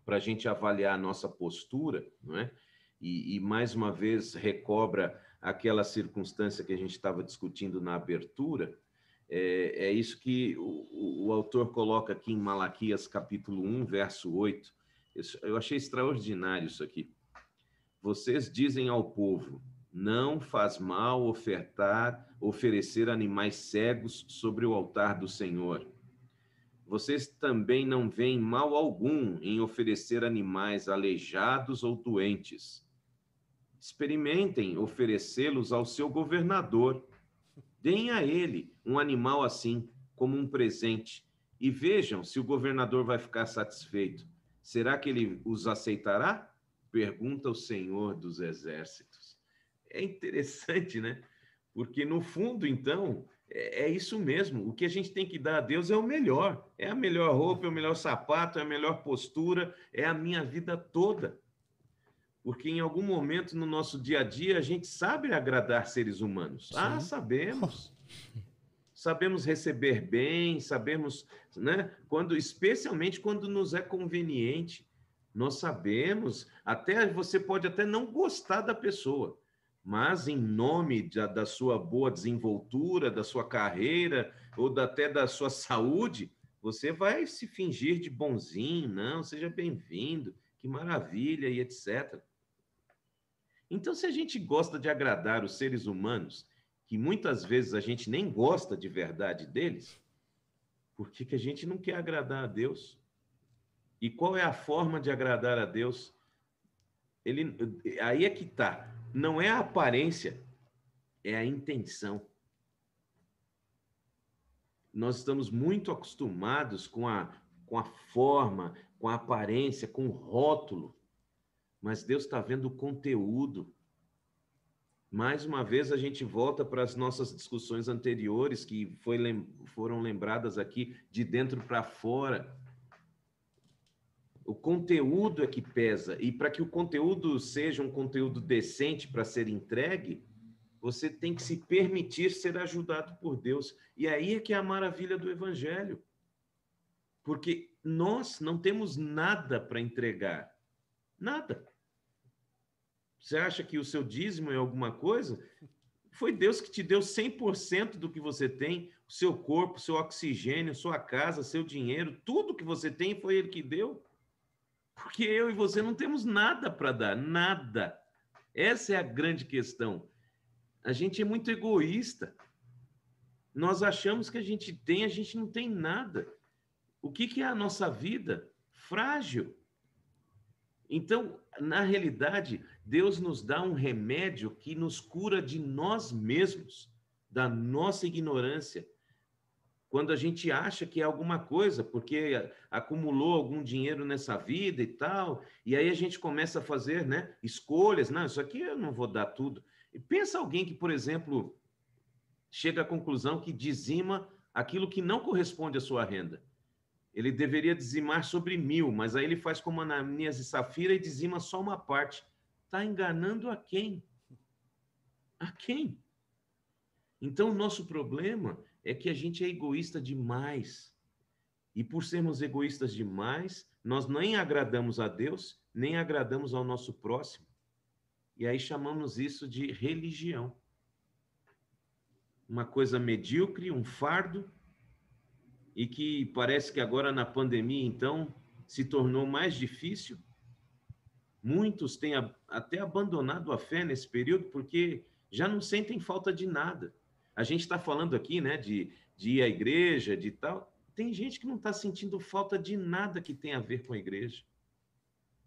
para a gente avaliar a nossa postura, não é? E, e, mais uma vez recobra aquela circunstância que a gente estava discutindo na abertura, é, é isso que o, o, autor coloca aqui em Malaquias capítulo 1, verso 8, eu achei extraordinário isso aqui. Vocês dizem ao povo: não faz mal ofertar, oferecer animais cegos sobre o altar do Senhor. Vocês também não veem mal algum em oferecer animais aleijados ou doentes. Experimentem oferecê-los ao seu governador. Deem a ele um animal assim, como um presente, e vejam se o governador vai ficar satisfeito. Será que ele os aceitará? Pergunta o Senhor dos Exércitos. É interessante, né? Porque no fundo, então, é, é isso mesmo. O que a gente tem que dar a Deus é o melhor. É a melhor roupa, é o melhor sapato, é a melhor postura, é a minha vida toda. Porque em algum momento no nosso dia a dia a gente sabe agradar seres humanos. Ah, Sim. Ah, sabemos. sabemos receber bem, sabemos, né? Quando, especialmente quando nos é conveniente, nós sabemos. Até você pode até não gostar da pessoa, mas em nome da, da sua boa desenvoltura, da sua carreira ou da, até da sua saúde, você vai se fingir de bonzinho, não, seja bem-vindo, que maravilha e etc. Então, se a gente gosta de agradar os seres humanos, que muitas vezes a gente nem gosta de verdade deles, por que, a gente não quer agradar a Deus? E qual é a forma de agradar a Deus? Ele, aí é que tá. Não é a aparência, é a intenção. Nós estamos muito acostumados com a, com a forma, com a aparência, com o rótulo, mas Deus está vendo o conteúdo. Mais uma vez, a gente volta para as nossas discussões anteriores, que foi, foram lembradas aqui de dentro para fora. O conteúdo é que pesa. E para que o conteúdo seja um conteúdo decente para ser entregue, você tem que se permitir ser ajudado por Deus. E aí é que é a maravilha do Evangelho. Porque nós não temos nada para entregar. Nada. Você acha que o seu dízimo é alguma coisa? Foi Deus que te deu 100% do que você tem, o seu corpo, seu oxigênio, sua casa, seu dinheiro, tudo que você tem foi Ele que deu. Porque eu e você não temos nada para dar, nada. Essa é a grande questão. A gente é muito egoísta. Nós achamos que a gente tem, a gente não tem nada. O que, que é a nossa vida? Frágil. Então, na realidade, Deus nos dá um remédio que nos cura de nós mesmos, da nossa ignorância. Quando a gente acha que é alguma coisa, porque acumulou algum dinheiro nessa vida e tal, e aí a gente começa a fazer né, escolhas. Não, isso aqui eu não vou dar tudo. E pensa alguém que, por exemplo, chega à conclusão que dizima aquilo que não corresponde à sua renda. Ele deveria dizimar sobre mil, mas aí ele faz como Ananias e Safira e dizima só uma parte. Está enganando a quem? A quem? Então, o nosso problema é que a gente é egoísta demais. E por sermos egoístas demais, nós nem agradamos a Deus, nem agradamos ao nosso próximo. E aí chamamos isso de religião. Uma coisa medíocre, um fardo, e que parece que agora na pandemia, então, se tornou mais difícil. Muitos têm até abandonado a fé nesse período porque já não sentem falta de nada. A gente está falando aqui, né, de, de ir à igreja, de tal. Tem gente que não está sentindo falta de nada que tem a ver com a igreja.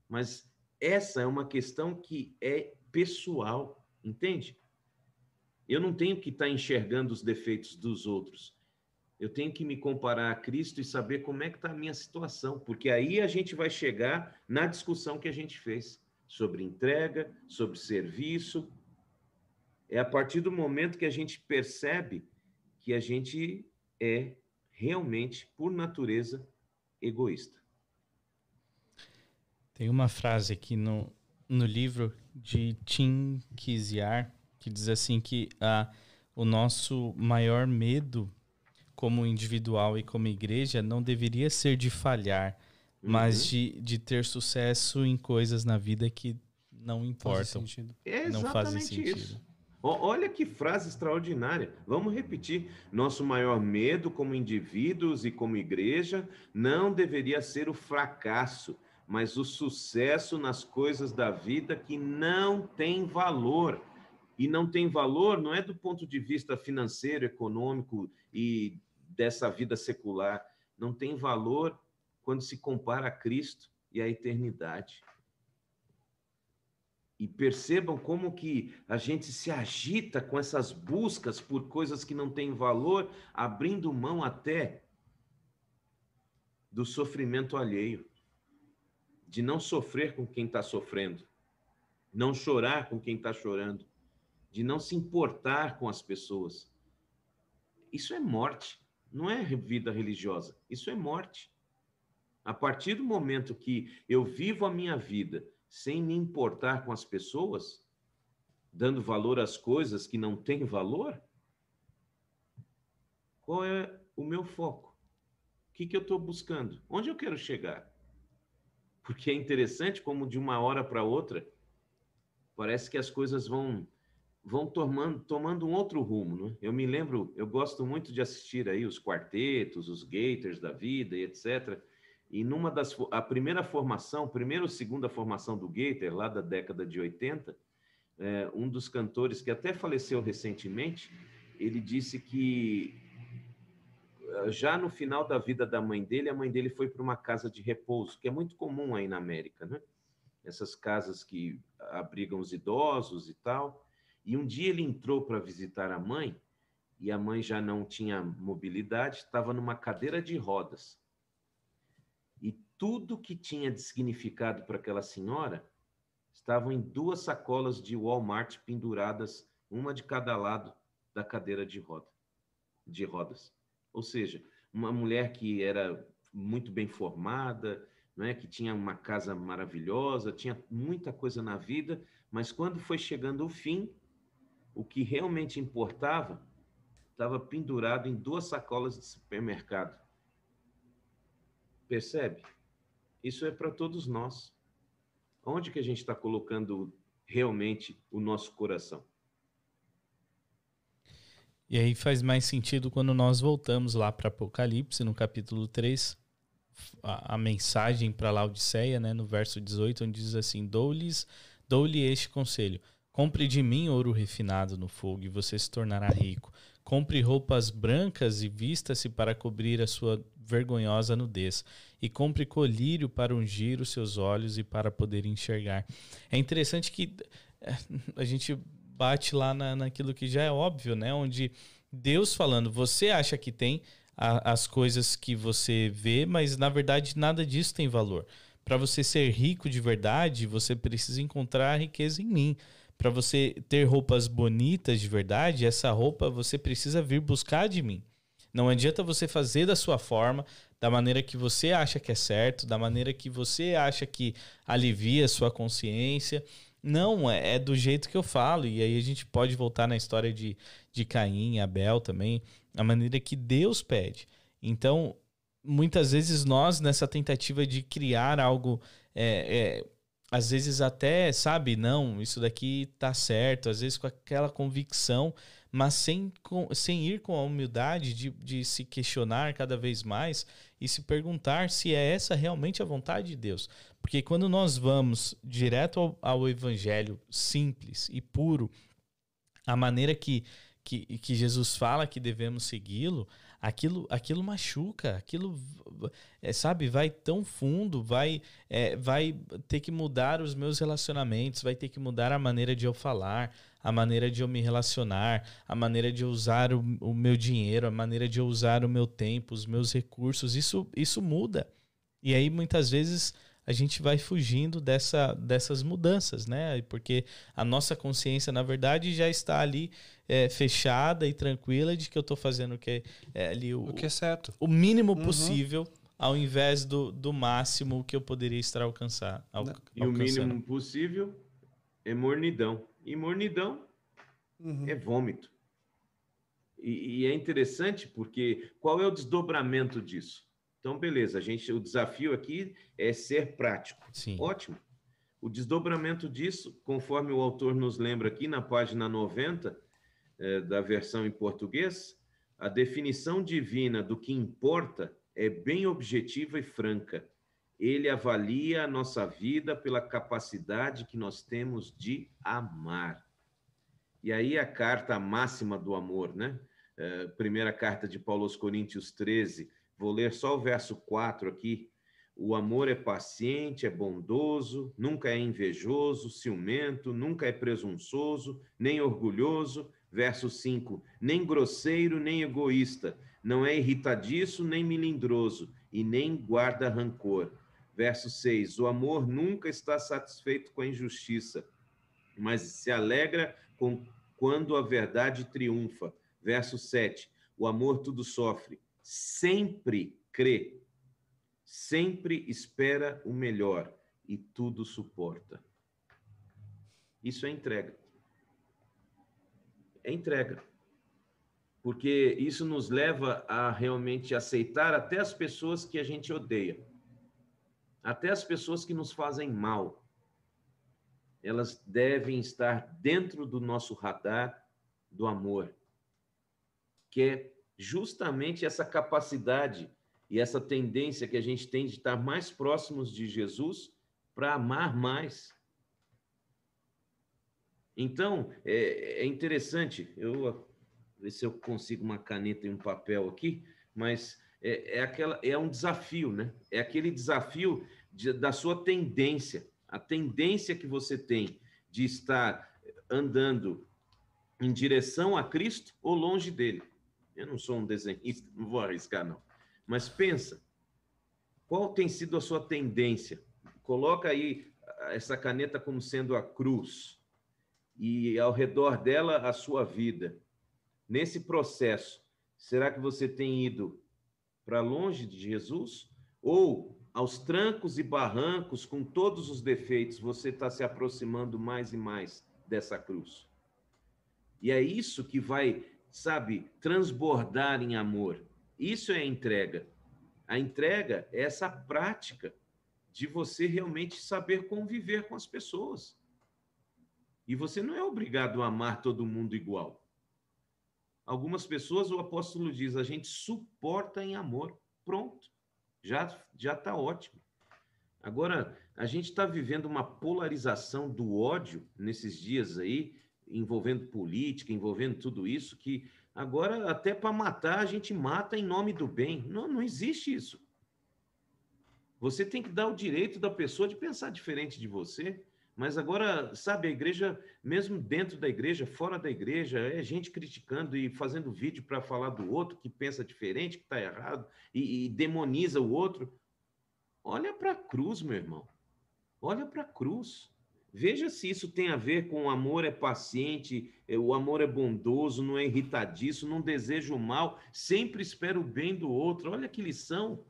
Mas essa é uma questão que é pessoal, entende? Eu não tenho que estar tá enxergando os defeitos dos outros. Eu tenho que me comparar a Cristo e saber como é que está a minha situação, porque aí a gente vai chegar na discussão que a gente fez sobre entrega, sobre serviço. É a partir do momento que a gente percebe que a gente é realmente, por natureza, egoísta. Tem uma frase aqui no, no livro de Tim Kiziar que diz assim que ah, o nosso maior medo como individual e como igreja não deveria ser de falhar, uhum. mas de, de ter sucesso em coisas na vida que não importam. É não fazem sentido. Isso. Olha que frase extraordinária. Vamos repetir. Nosso maior medo como indivíduos e como igreja não deveria ser o fracasso, mas o sucesso nas coisas da vida que não tem valor. E não tem valor não é do ponto de vista financeiro, econômico e dessa vida secular. Não tem valor quando se compara a Cristo e a eternidade. E percebam como que a gente se agita com essas buscas por coisas que não têm valor, abrindo mão até do sofrimento alheio de não sofrer com quem está sofrendo, não chorar com quem está chorando, de não se importar com as pessoas. Isso é morte, não é vida religiosa, isso é morte. A partir do momento que eu vivo a minha vida sem me importar com as pessoas, dando valor às coisas que não têm valor, qual é o meu foco? O que, que eu estou buscando? Onde eu quero chegar? porque é interessante como de uma hora para outra parece que as coisas vão vão tomando, tomando um outro rumo. Né? Eu me lembro, eu gosto muito de assistir aí os quartetos, os gators da vida e etc. E numa das a primeira formação, primeira ou segunda formação do gator lá da década de 80, é, um dos cantores que até faleceu recentemente, ele disse que já no final da vida da mãe dele, a mãe dele foi para uma casa de repouso, que é muito comum aí na América, né? Essas casas que abrigam os idosos e tal. E um dia ele entrou para visitar a mãe, e a mãe já não tinha mobilidade, estava numa cadeira de rodas. E tudo que tinha de significado para aquela senhora estavam em duas sacolas de Walmart penduradas, uma de cada lado da cadeira de roda, de rodas. Ou seja, uma mulher que era muito bem formada, né, que tinha uma casa maravilhosa, tinha muita coisa na vida, mas quando foi chegando o fim, o que realmente importava estava pendurado em duas sacolas de supermercado. Percebe? Isso é para todos nós. Onde que a gente está colocando realmente o nosso coração? E aí faz mais sentido quando nós voltamos lá para Apocalipse, no capítulo 3, a, a mensagem para Laodiceia, né, no verso 18, onde diz assim: Dou-lhes, dou-lhe este conselho: compre de mim ouro refinado no fogo e você se tornará rico. Compre roupas brancas e vista-se para cobrir a sua vergonhosa nudez. E compre colírio para ungir os seus olhos e para poder enxergar. É interessante que eh, a gente bate lá na, naquilo que já é óbvio, né? Onde Deus falando, você acha que tem a, as coisas que você vê, mas na verdade nada disso tem valor. Para você ser rico de verdade, você precisa encontrar a riqueza em mim. Para você ter roupas bonitas de verdade, essa roupa você precisa vir buscar de mim. Não adianta você fazer da sua forma, da maneira que você acha que é certo, da maneira que você acha que alivia a sua consciência. Não, é, é do jeito que eu falo. E aí a gente pode voltar na história de, de Caim e Abel também, a maneira que Deus pede. Então, muitas vezes nós, nessa tentativa de criar algo, é, é, às vezes até, sabe, não, isso daqui tá certo, às vezes com aquela convicção, mas sem, com, sem ir com a humildade de, de se questionar cada vez mais e se perguntar se é essa realmente a vontade de Deus. Porque quando nós vamos direto ao, ao evangelho simples e puro, a maneira que, que, que Jesus fala que devemos segui-lo, aquilo, aquilo machuca, aquilo, é, sabe, vai tão fundo, vai, é, vai ter que mudar os meus relacionamentos, vai ter que mudar a maneira de eu falar, a maneira de eu me relacionar, a maneira de eu usar o, o meu dinheiro, a maneira de eu usar o meu tempo, os meus recursos, isso, isso muda. E aí muitas vezes a gente vai fugindo dessa, dessas mudanças, né? Porque a nossa consciência, na verdade, já está ali é, fechada e tranquila de que eu estou fazendo o que é ali o, o que é certo, o mínimo uhum. possível, ao invés do, do máximo que eu poderia estar alcançar. Al, e o mínimo possível é mornidão. E mornidão uhum. é vômito. E, e é interessante porque qual é o desdobramento disso? Então, beleza, a gente, o desafio aqui é ser prático. Sim. Ótimo. O desdobramento disso, conforme o autor nos lembra aqui na página 90 é, da versão em português, a definição divina do que importa é bem objetiva e franca. Ele avalia a nossa vida pela capacidade que nós temos de amar. E aí a carta máxima do amor, né? É, primeira carta de Paulo aos Coríntios 13, Vou ler só o verso 4 aqui. O amor é paciente, é bondoso, nunca é invejoso, ciumento, nunca é presunçoso, nem orgulhoso. Verso 5: nem grosseiro, nem egoísta, não é irritadiço, nem melindroso, e nem guarda rancor. Verso 6: o amor nunca está satisfeito com a injustiça, mas se alegra com, quando a verdade triunfa. Verso 7: o amor tudo sofre, sempre crê, sempre espera o melhor e tudo suporta. Isso é entrega. É entrega. Porque isso nos leva a realmente aceitar até as pessoas que a gente odeia. Até as pessoas que nos fazem mal. Elas devem estar dentro do nosso radar do amor, que é justamente essa capacidade e essa tendência que a gente tem de estar mais próximos de Jesus para amar mais. Então, é, é, interessante, eu ver se eu consigo uma caneta e um papel aqui, mas é, é, aquela, é um desafio, né? É aquele desafio de, da sua tendência, a tendência que você tem de estar andando em direção a Cristo ou longe dele. Eu não sou um desenhista, não vou arriscar, não. Mas pensa, qual tem sido a sua tendência? Coloca aí essa caneta como sendo a cruz e ao redor dela a sua vida. Nesse processo, será que você tem ido para longe de Jesus? Ou aos trancos e barrancos, com todos os defeitos, você está se aproximando mais e mais dessa cruz? E é isso que vai sabe, transbordar em amor. Isso é entrega. A entrega é essa prática de você realmente saber conviver com as pessoas. E você não é obrigado a amar todo mundo igual. Algumas pessoas, o apóstolo diz, a gente suporta em amor. Pronto. Já já está ótimo. Agora, a gente está vivendo uma polarização do ódio nesses dias aí, envolvendo política, envolvendo tudo isso, que agora até para matar a gente mata em nome do bem. Não, não existe isso. Você tem que dar o direito da pessoa de pensar diferente de você. Mas agora, sabe, a igreja, mesmo dentro da igreja, fora da igreja, é gente criticando e fazendo vídeo para falar do outro que pensa diferente, que está errado, e, e demoniza o outro. Olha para a cruz, meu irmão. Olha para a cruz. Veja se isso tem a ver com o amor é paciente, é, o amor é bondoso, não é irritadiço, não deseja o mal, sempre espera o bem do outro. Olha que lição.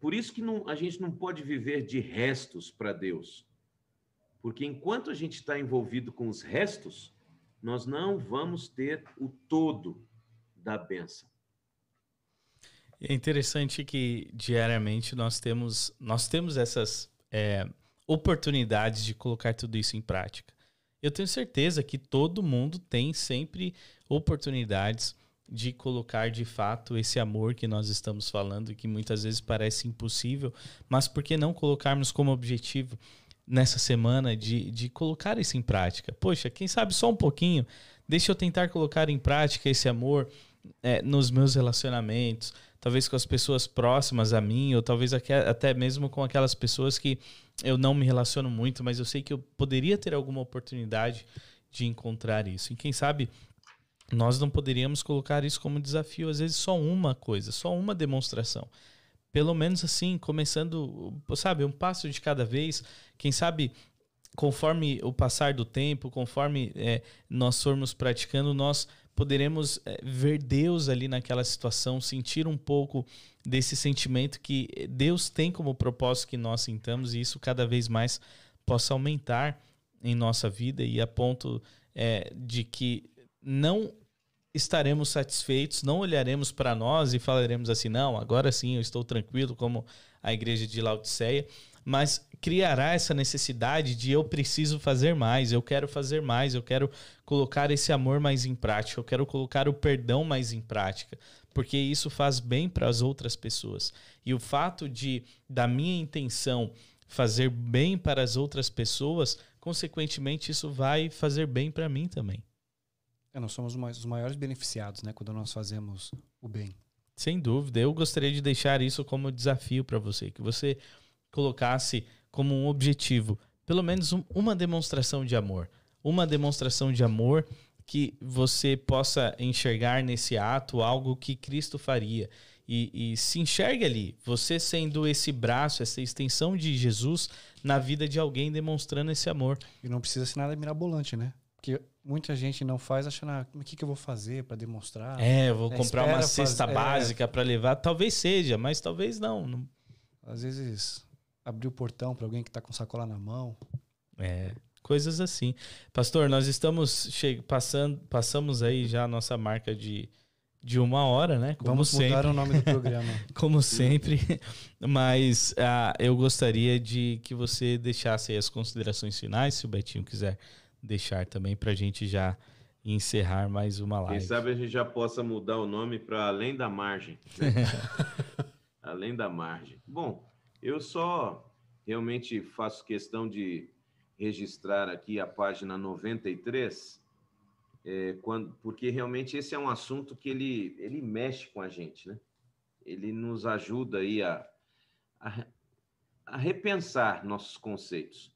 Por isso que não, a gente não pode viver de restos para Deus. Porque enquanto a gente está envolvido com os restos, nós não vamos ter o todo da benção. É interessante que diariamente nós temos, nós temos essas é, oportunidades de colocar tudo isso em prática. Eu tenho certeza que todo mundo tem sempre oportunidades de colocar de fato esse amor que nós estamos falando, que muitas vezes parece impossível, mas por que não colocarmos como objetivo nessa semana de, de colocar isso em prática. Poxa, quem sabe só um pouquinho, deixa eu tentar colocar em prática esse amor é, nos meus relacionamentos, talvez com as pessoas próximas a mim, ou talvez até mesmo com aquelas pessoas que eu não me relaciono muito, mas eu sei que eu poderia ter alguma oportunidade de encontrar isso. E quem sabe nós não poderíamos colocar isso como desafio, às vezes só uma coisa, só uma demonstração pelo menos assim, começando, sabe, um passo de cada vez. Quem sabe, conforme o passar do tempo, conforme é, nós formos praticando, nós poderemos é, ver Deus ali naquela situação, sentir um pouco desse sentimento que Deus tem como propósito que nós sintamos e isso cada vez mais possa aumentar em nossa vida e a ponto é, de que não estaremos satisfeitos, não olharemos para nós e falaremos assim, não, agora sim eu estou tranquilo, como a igreja de Laodiceia, mas criará essa necessidade de eu preciso fazer mais, eu quero fazer mais, eu quero colocar esse amor mais em prática, eu quero colocar o perdão mais em prática, porque isso faz bem para as outras pessoas. E o fato de da minha intenção fazer bem para as outras pessoas, consequentemente isso vai fazer bem para mim também. É, nós somos os maiores beneficiados, né, quando nós fazemos o bem. Sem dúvida. Eu gostaria de deixar isso como desafio para você, que você colocasse como um objetivo, pelo menos um, uma demonstração de amor. Uma demonstração de amor que você possa enxergar nesse ato algo que Cristo faria. E, e, se enxergue ali, você sendo esse braço, essa extensão de Jesus na vida de alguém, demonstrando esse amor. E não precisa ser nada mirabolante, né? Muita gente não faz achando, ah, o que, que eu vou fazer para demonstrar? É, eu vou é, comprar uma cesta faz... É. básica é. para levar. Talvez seja, mas talvez não. não. Às vezes abrir o portão para alguém que está com sacola na mão. É, coisas assim. Pastor, nós estamos che... passando, passamos aí já a nossa marca de, de uma hora, né? Como Vamos sempre. mudar o nome do programa. Como sempre. Mas ah, eu gostaria de que você deixasse aí as considerações finais, se o Betinho quiser deixar também para a gente já encerrar mais uma live. Quem sabe a gente já possa mudar o nome para Além da Margem. Né? Além da Margem. Bom, eu só realmente faço questão de registrar aqui a página 93, é, quando, porque realmente esse é um assunto que ele, ele mexe com a gente, né? Ele nos ajuda aí a, a, a repensar nossos conceitos.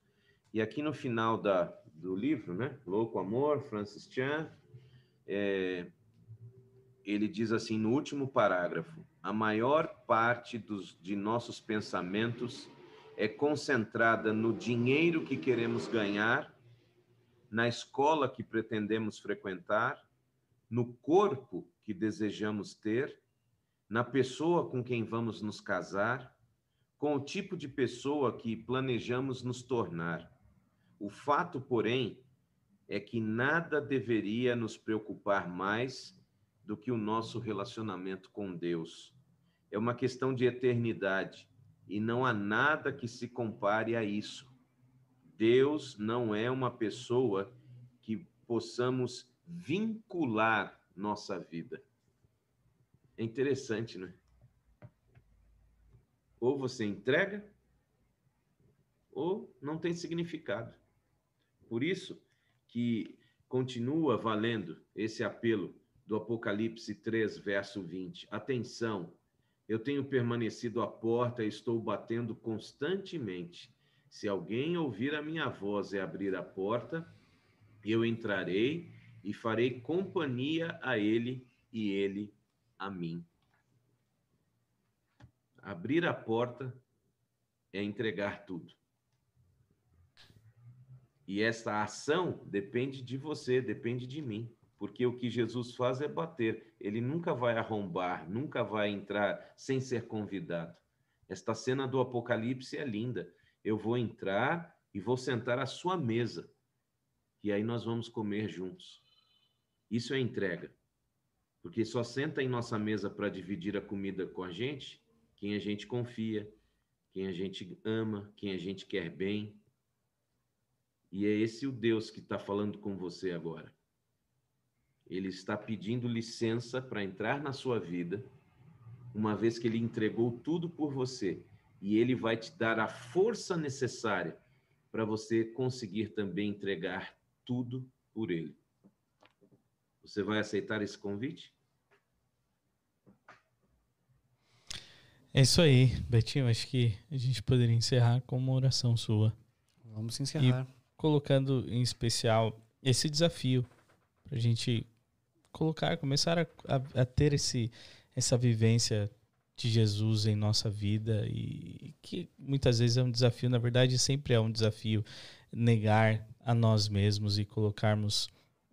E aqui no final da, do livro, né? Louco Amor, Francis Chan, é, ele diz assim no último parágrafo: a maior parte dos, de nossos pensamentos é concentrada no dinheiro que queremos ganhar, na escola que pretendemos frequentar, no corpo que desejamos ter, na pessoa com quem vamos nos casar, com o tipo de pessoa que planejamos nos tornar. O fato, porém, é que nada deveria nos preocupar mais do que o nosso relacionamento com Deus. É uma questão de eternidade e não há nada que se compare a isso. Deus não é uma pessoa que possamos vincular nossa vida. É interessante, né? Ou você entrega, ou não tem significado. Por isso que continua valendo esse apelo do Apocalipse 3, verso 20. Atenção, eu tenho permanecido à porta e estou batendo constantemente. Se alguém ouvir a minha voz e abrir a porta, eu entrarei e farei companhia a ele e ele a mim. Abrir a porta é entregar tudo. E essa ação depende de você, depende de mim. Porque o que Jesus faz é bater. Ele nunca vai arrombar, nunca vai entrar sem ser convidado. Esta cena do Apocalipse é linda. Eu vou entrar e vou sentar à sua mesa. E aí nós vamos comer juntos. Isso é entrega. Porque só senta em nossa mesa para dividir a comida com a gente quem a gente confia, quem a gente ama, quem a gente quer bem. E é esse o Deus que está falando com você agora. Ele está pedindo licença para entrar na sua vida, uma vez que ele entregou tudo por você. E ele vai te dar a força necessária para você conseguir também entregar tudo por ele. Você vai aceitar esse convite? É isso aí, Betinho. Acho que a gente poderia encerrar com uma oração sua. Vamos encerrar. E colocando em especial esse desafio para a gente colocar, começar a, a, a, ter esse, essa vivência de Jesus em nossa vida e que muitas vezes é um desafio, na verdade sempre é um desafio negar a nós mesmos e colocarmos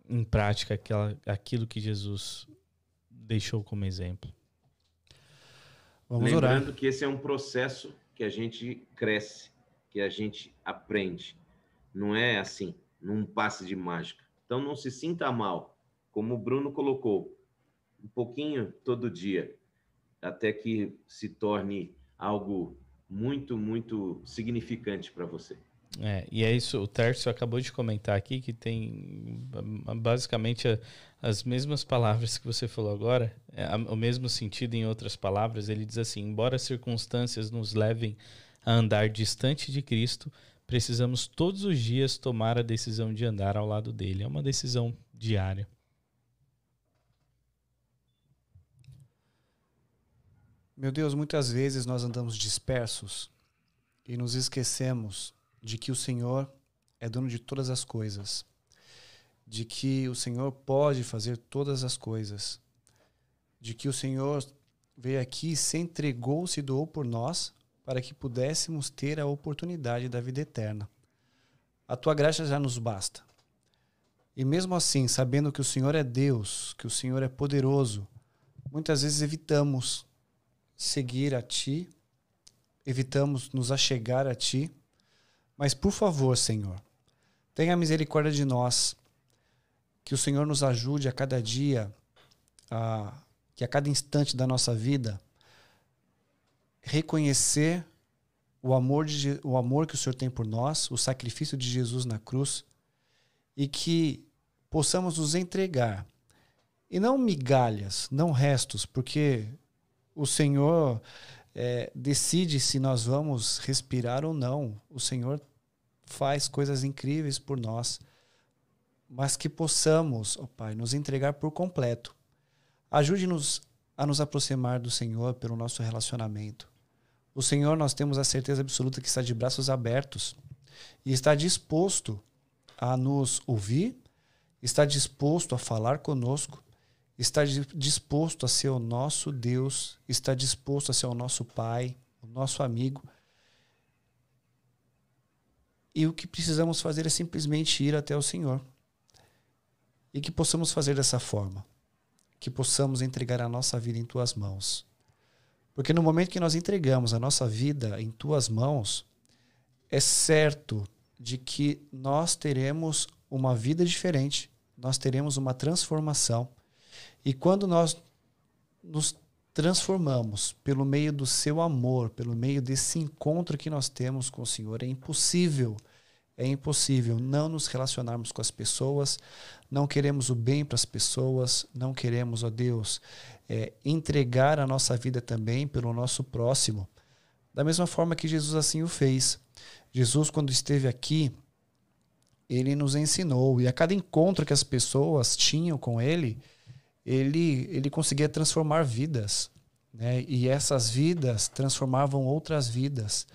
em prática aquela, aquilo que Jesus deixou como exemplo. Vamos Lembrando orar. que esse é um processo que a gente cresce, que a gente aprende. Não é assim, num passe de mágica. Então não se sinta mal, como o Bruno colocou, um pouquinho todo dia, até que se torne algo muito, muito significante para você. É, e é isso, o Tércio acabou de comentar aqui que tem basicamente as mesmas palavras que você falou agora, é, o mesmo sentido em outras palavras. Ele diz assim: embora as circunstâncias nos levem a andar distante de Cristo, precisamos todos os dias tomar a decisão de andar ao lado dele. É uma decisão diária. Meu Deus, muitas vezes nós andamos dispersos e nos esquecemos de que o Senhor é dono de todas as coisas, de que o Senhor pode fazer todas as coisas, de que o Senhor veio aqui, se entregou, se doou por nós para que pudéssemos ter a oportunidade da vida eterna. A tua graça já nos basta. E mesmo assim, sabendo que o Senhor é Deus, que o Senhor é poderoso, muitas vezes evitamos seguir a Ti, evitamos nos achegar a Ti. Mas, por favor, Senhor, tenha misericórdia de nós, que o Senhor nos ajude a cada dia, a, que a cada instante da nossa vida, reconhecer o amor, de, o amor que o Senhor tem por nós, o sacrifício de Jesus na cruz, e que possamos nos entregar. E não migalhas, não restos, porque o Senhor é, decide se nós vamos respirar ou não. O Senhor faz coisas incríveis por nós, mas que possamos, ó oh Pai, nos entregar por completo. Ajude-nos a nos aproximar do Senhor pelo nosso relacionamento. O Senhor, nós temos a certeza absoluta que está de braços abertos e está disposto a nos ouvir, está disposto a falar conosco, está disposto a ser o nosso Deus, está disposto a ser o nosso Pai, o nosso amigo. E o que precisamos fazer é simplesmente ir até o Senhor. E que possamos fazer dessa forma. Que possamos entregar a nossa vida em tuas mãos. Porque no momento que nós entregamos a nossa vida em tuas mãos, é certo de que nós teremos uma vida diferente, nós teremos uma transformação. E quando nós nos transformamos pelo meio do seu amor, pelo meio desse encontro que nós temos com o Senhor, é impossível, é impossível não nos relacionarmos com as pessoas, não queremos o bem para as pessoas, não queremos, ó Deus, é, entregar a nossa vida também pelo nosso próximo, da mesma forma que Jesus assim o fez. Jesus, quando esteve aqui, ele nos ensinou. E a cada encontro que as pessoas tinham com ele, ele, ele conseguia transformar vidas. Né? E essas vidas transformavam outras vidas.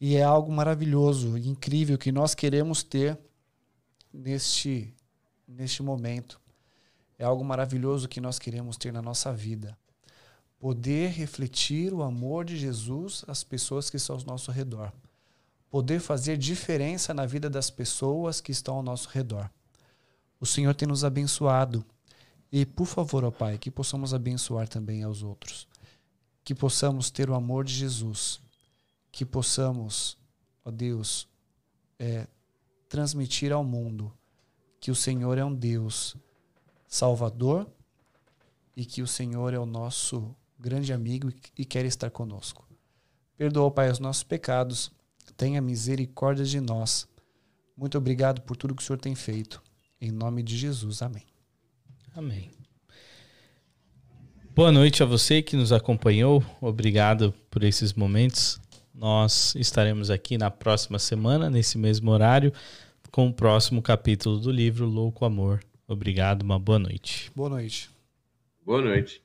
E é algo maravilhoso incrível que nós queremos ter neste, neste momento. É algo maravilhoso que nós queremos ter na nossa vida. Poder refletir o amor de Jesus às pessoas que estão ao nosso redor. Poder fazer diferença na vida das pessoas que estão ao nosso redor. O Senhor tem nos abençoado. E, por favor, ó Pai, que possamos abençoar também aos outros. Que possamos ter o amor de Jesus. Que possamos, ó Deus, é, transmitir ao mundo que o Senhor é um Deus Salvador e que o Senhor é o nosso grande amigo e quer estar conosco. Perdoa, Pai, os nossos pecados, tenha misericórdia de nós. Muito obrigado por tudo que o Senhor tem feito. Em nome de Jesus, amém. Amém. Boa noite a você que nos acompanhou. Obrigado por esses momentos. Nós estaremos aqui na próxima semana, nesse mesmo horário, com o próximo capítulo do livro Louco Amor. Obrigado, uma boa noite. Boa noite. Boa noite.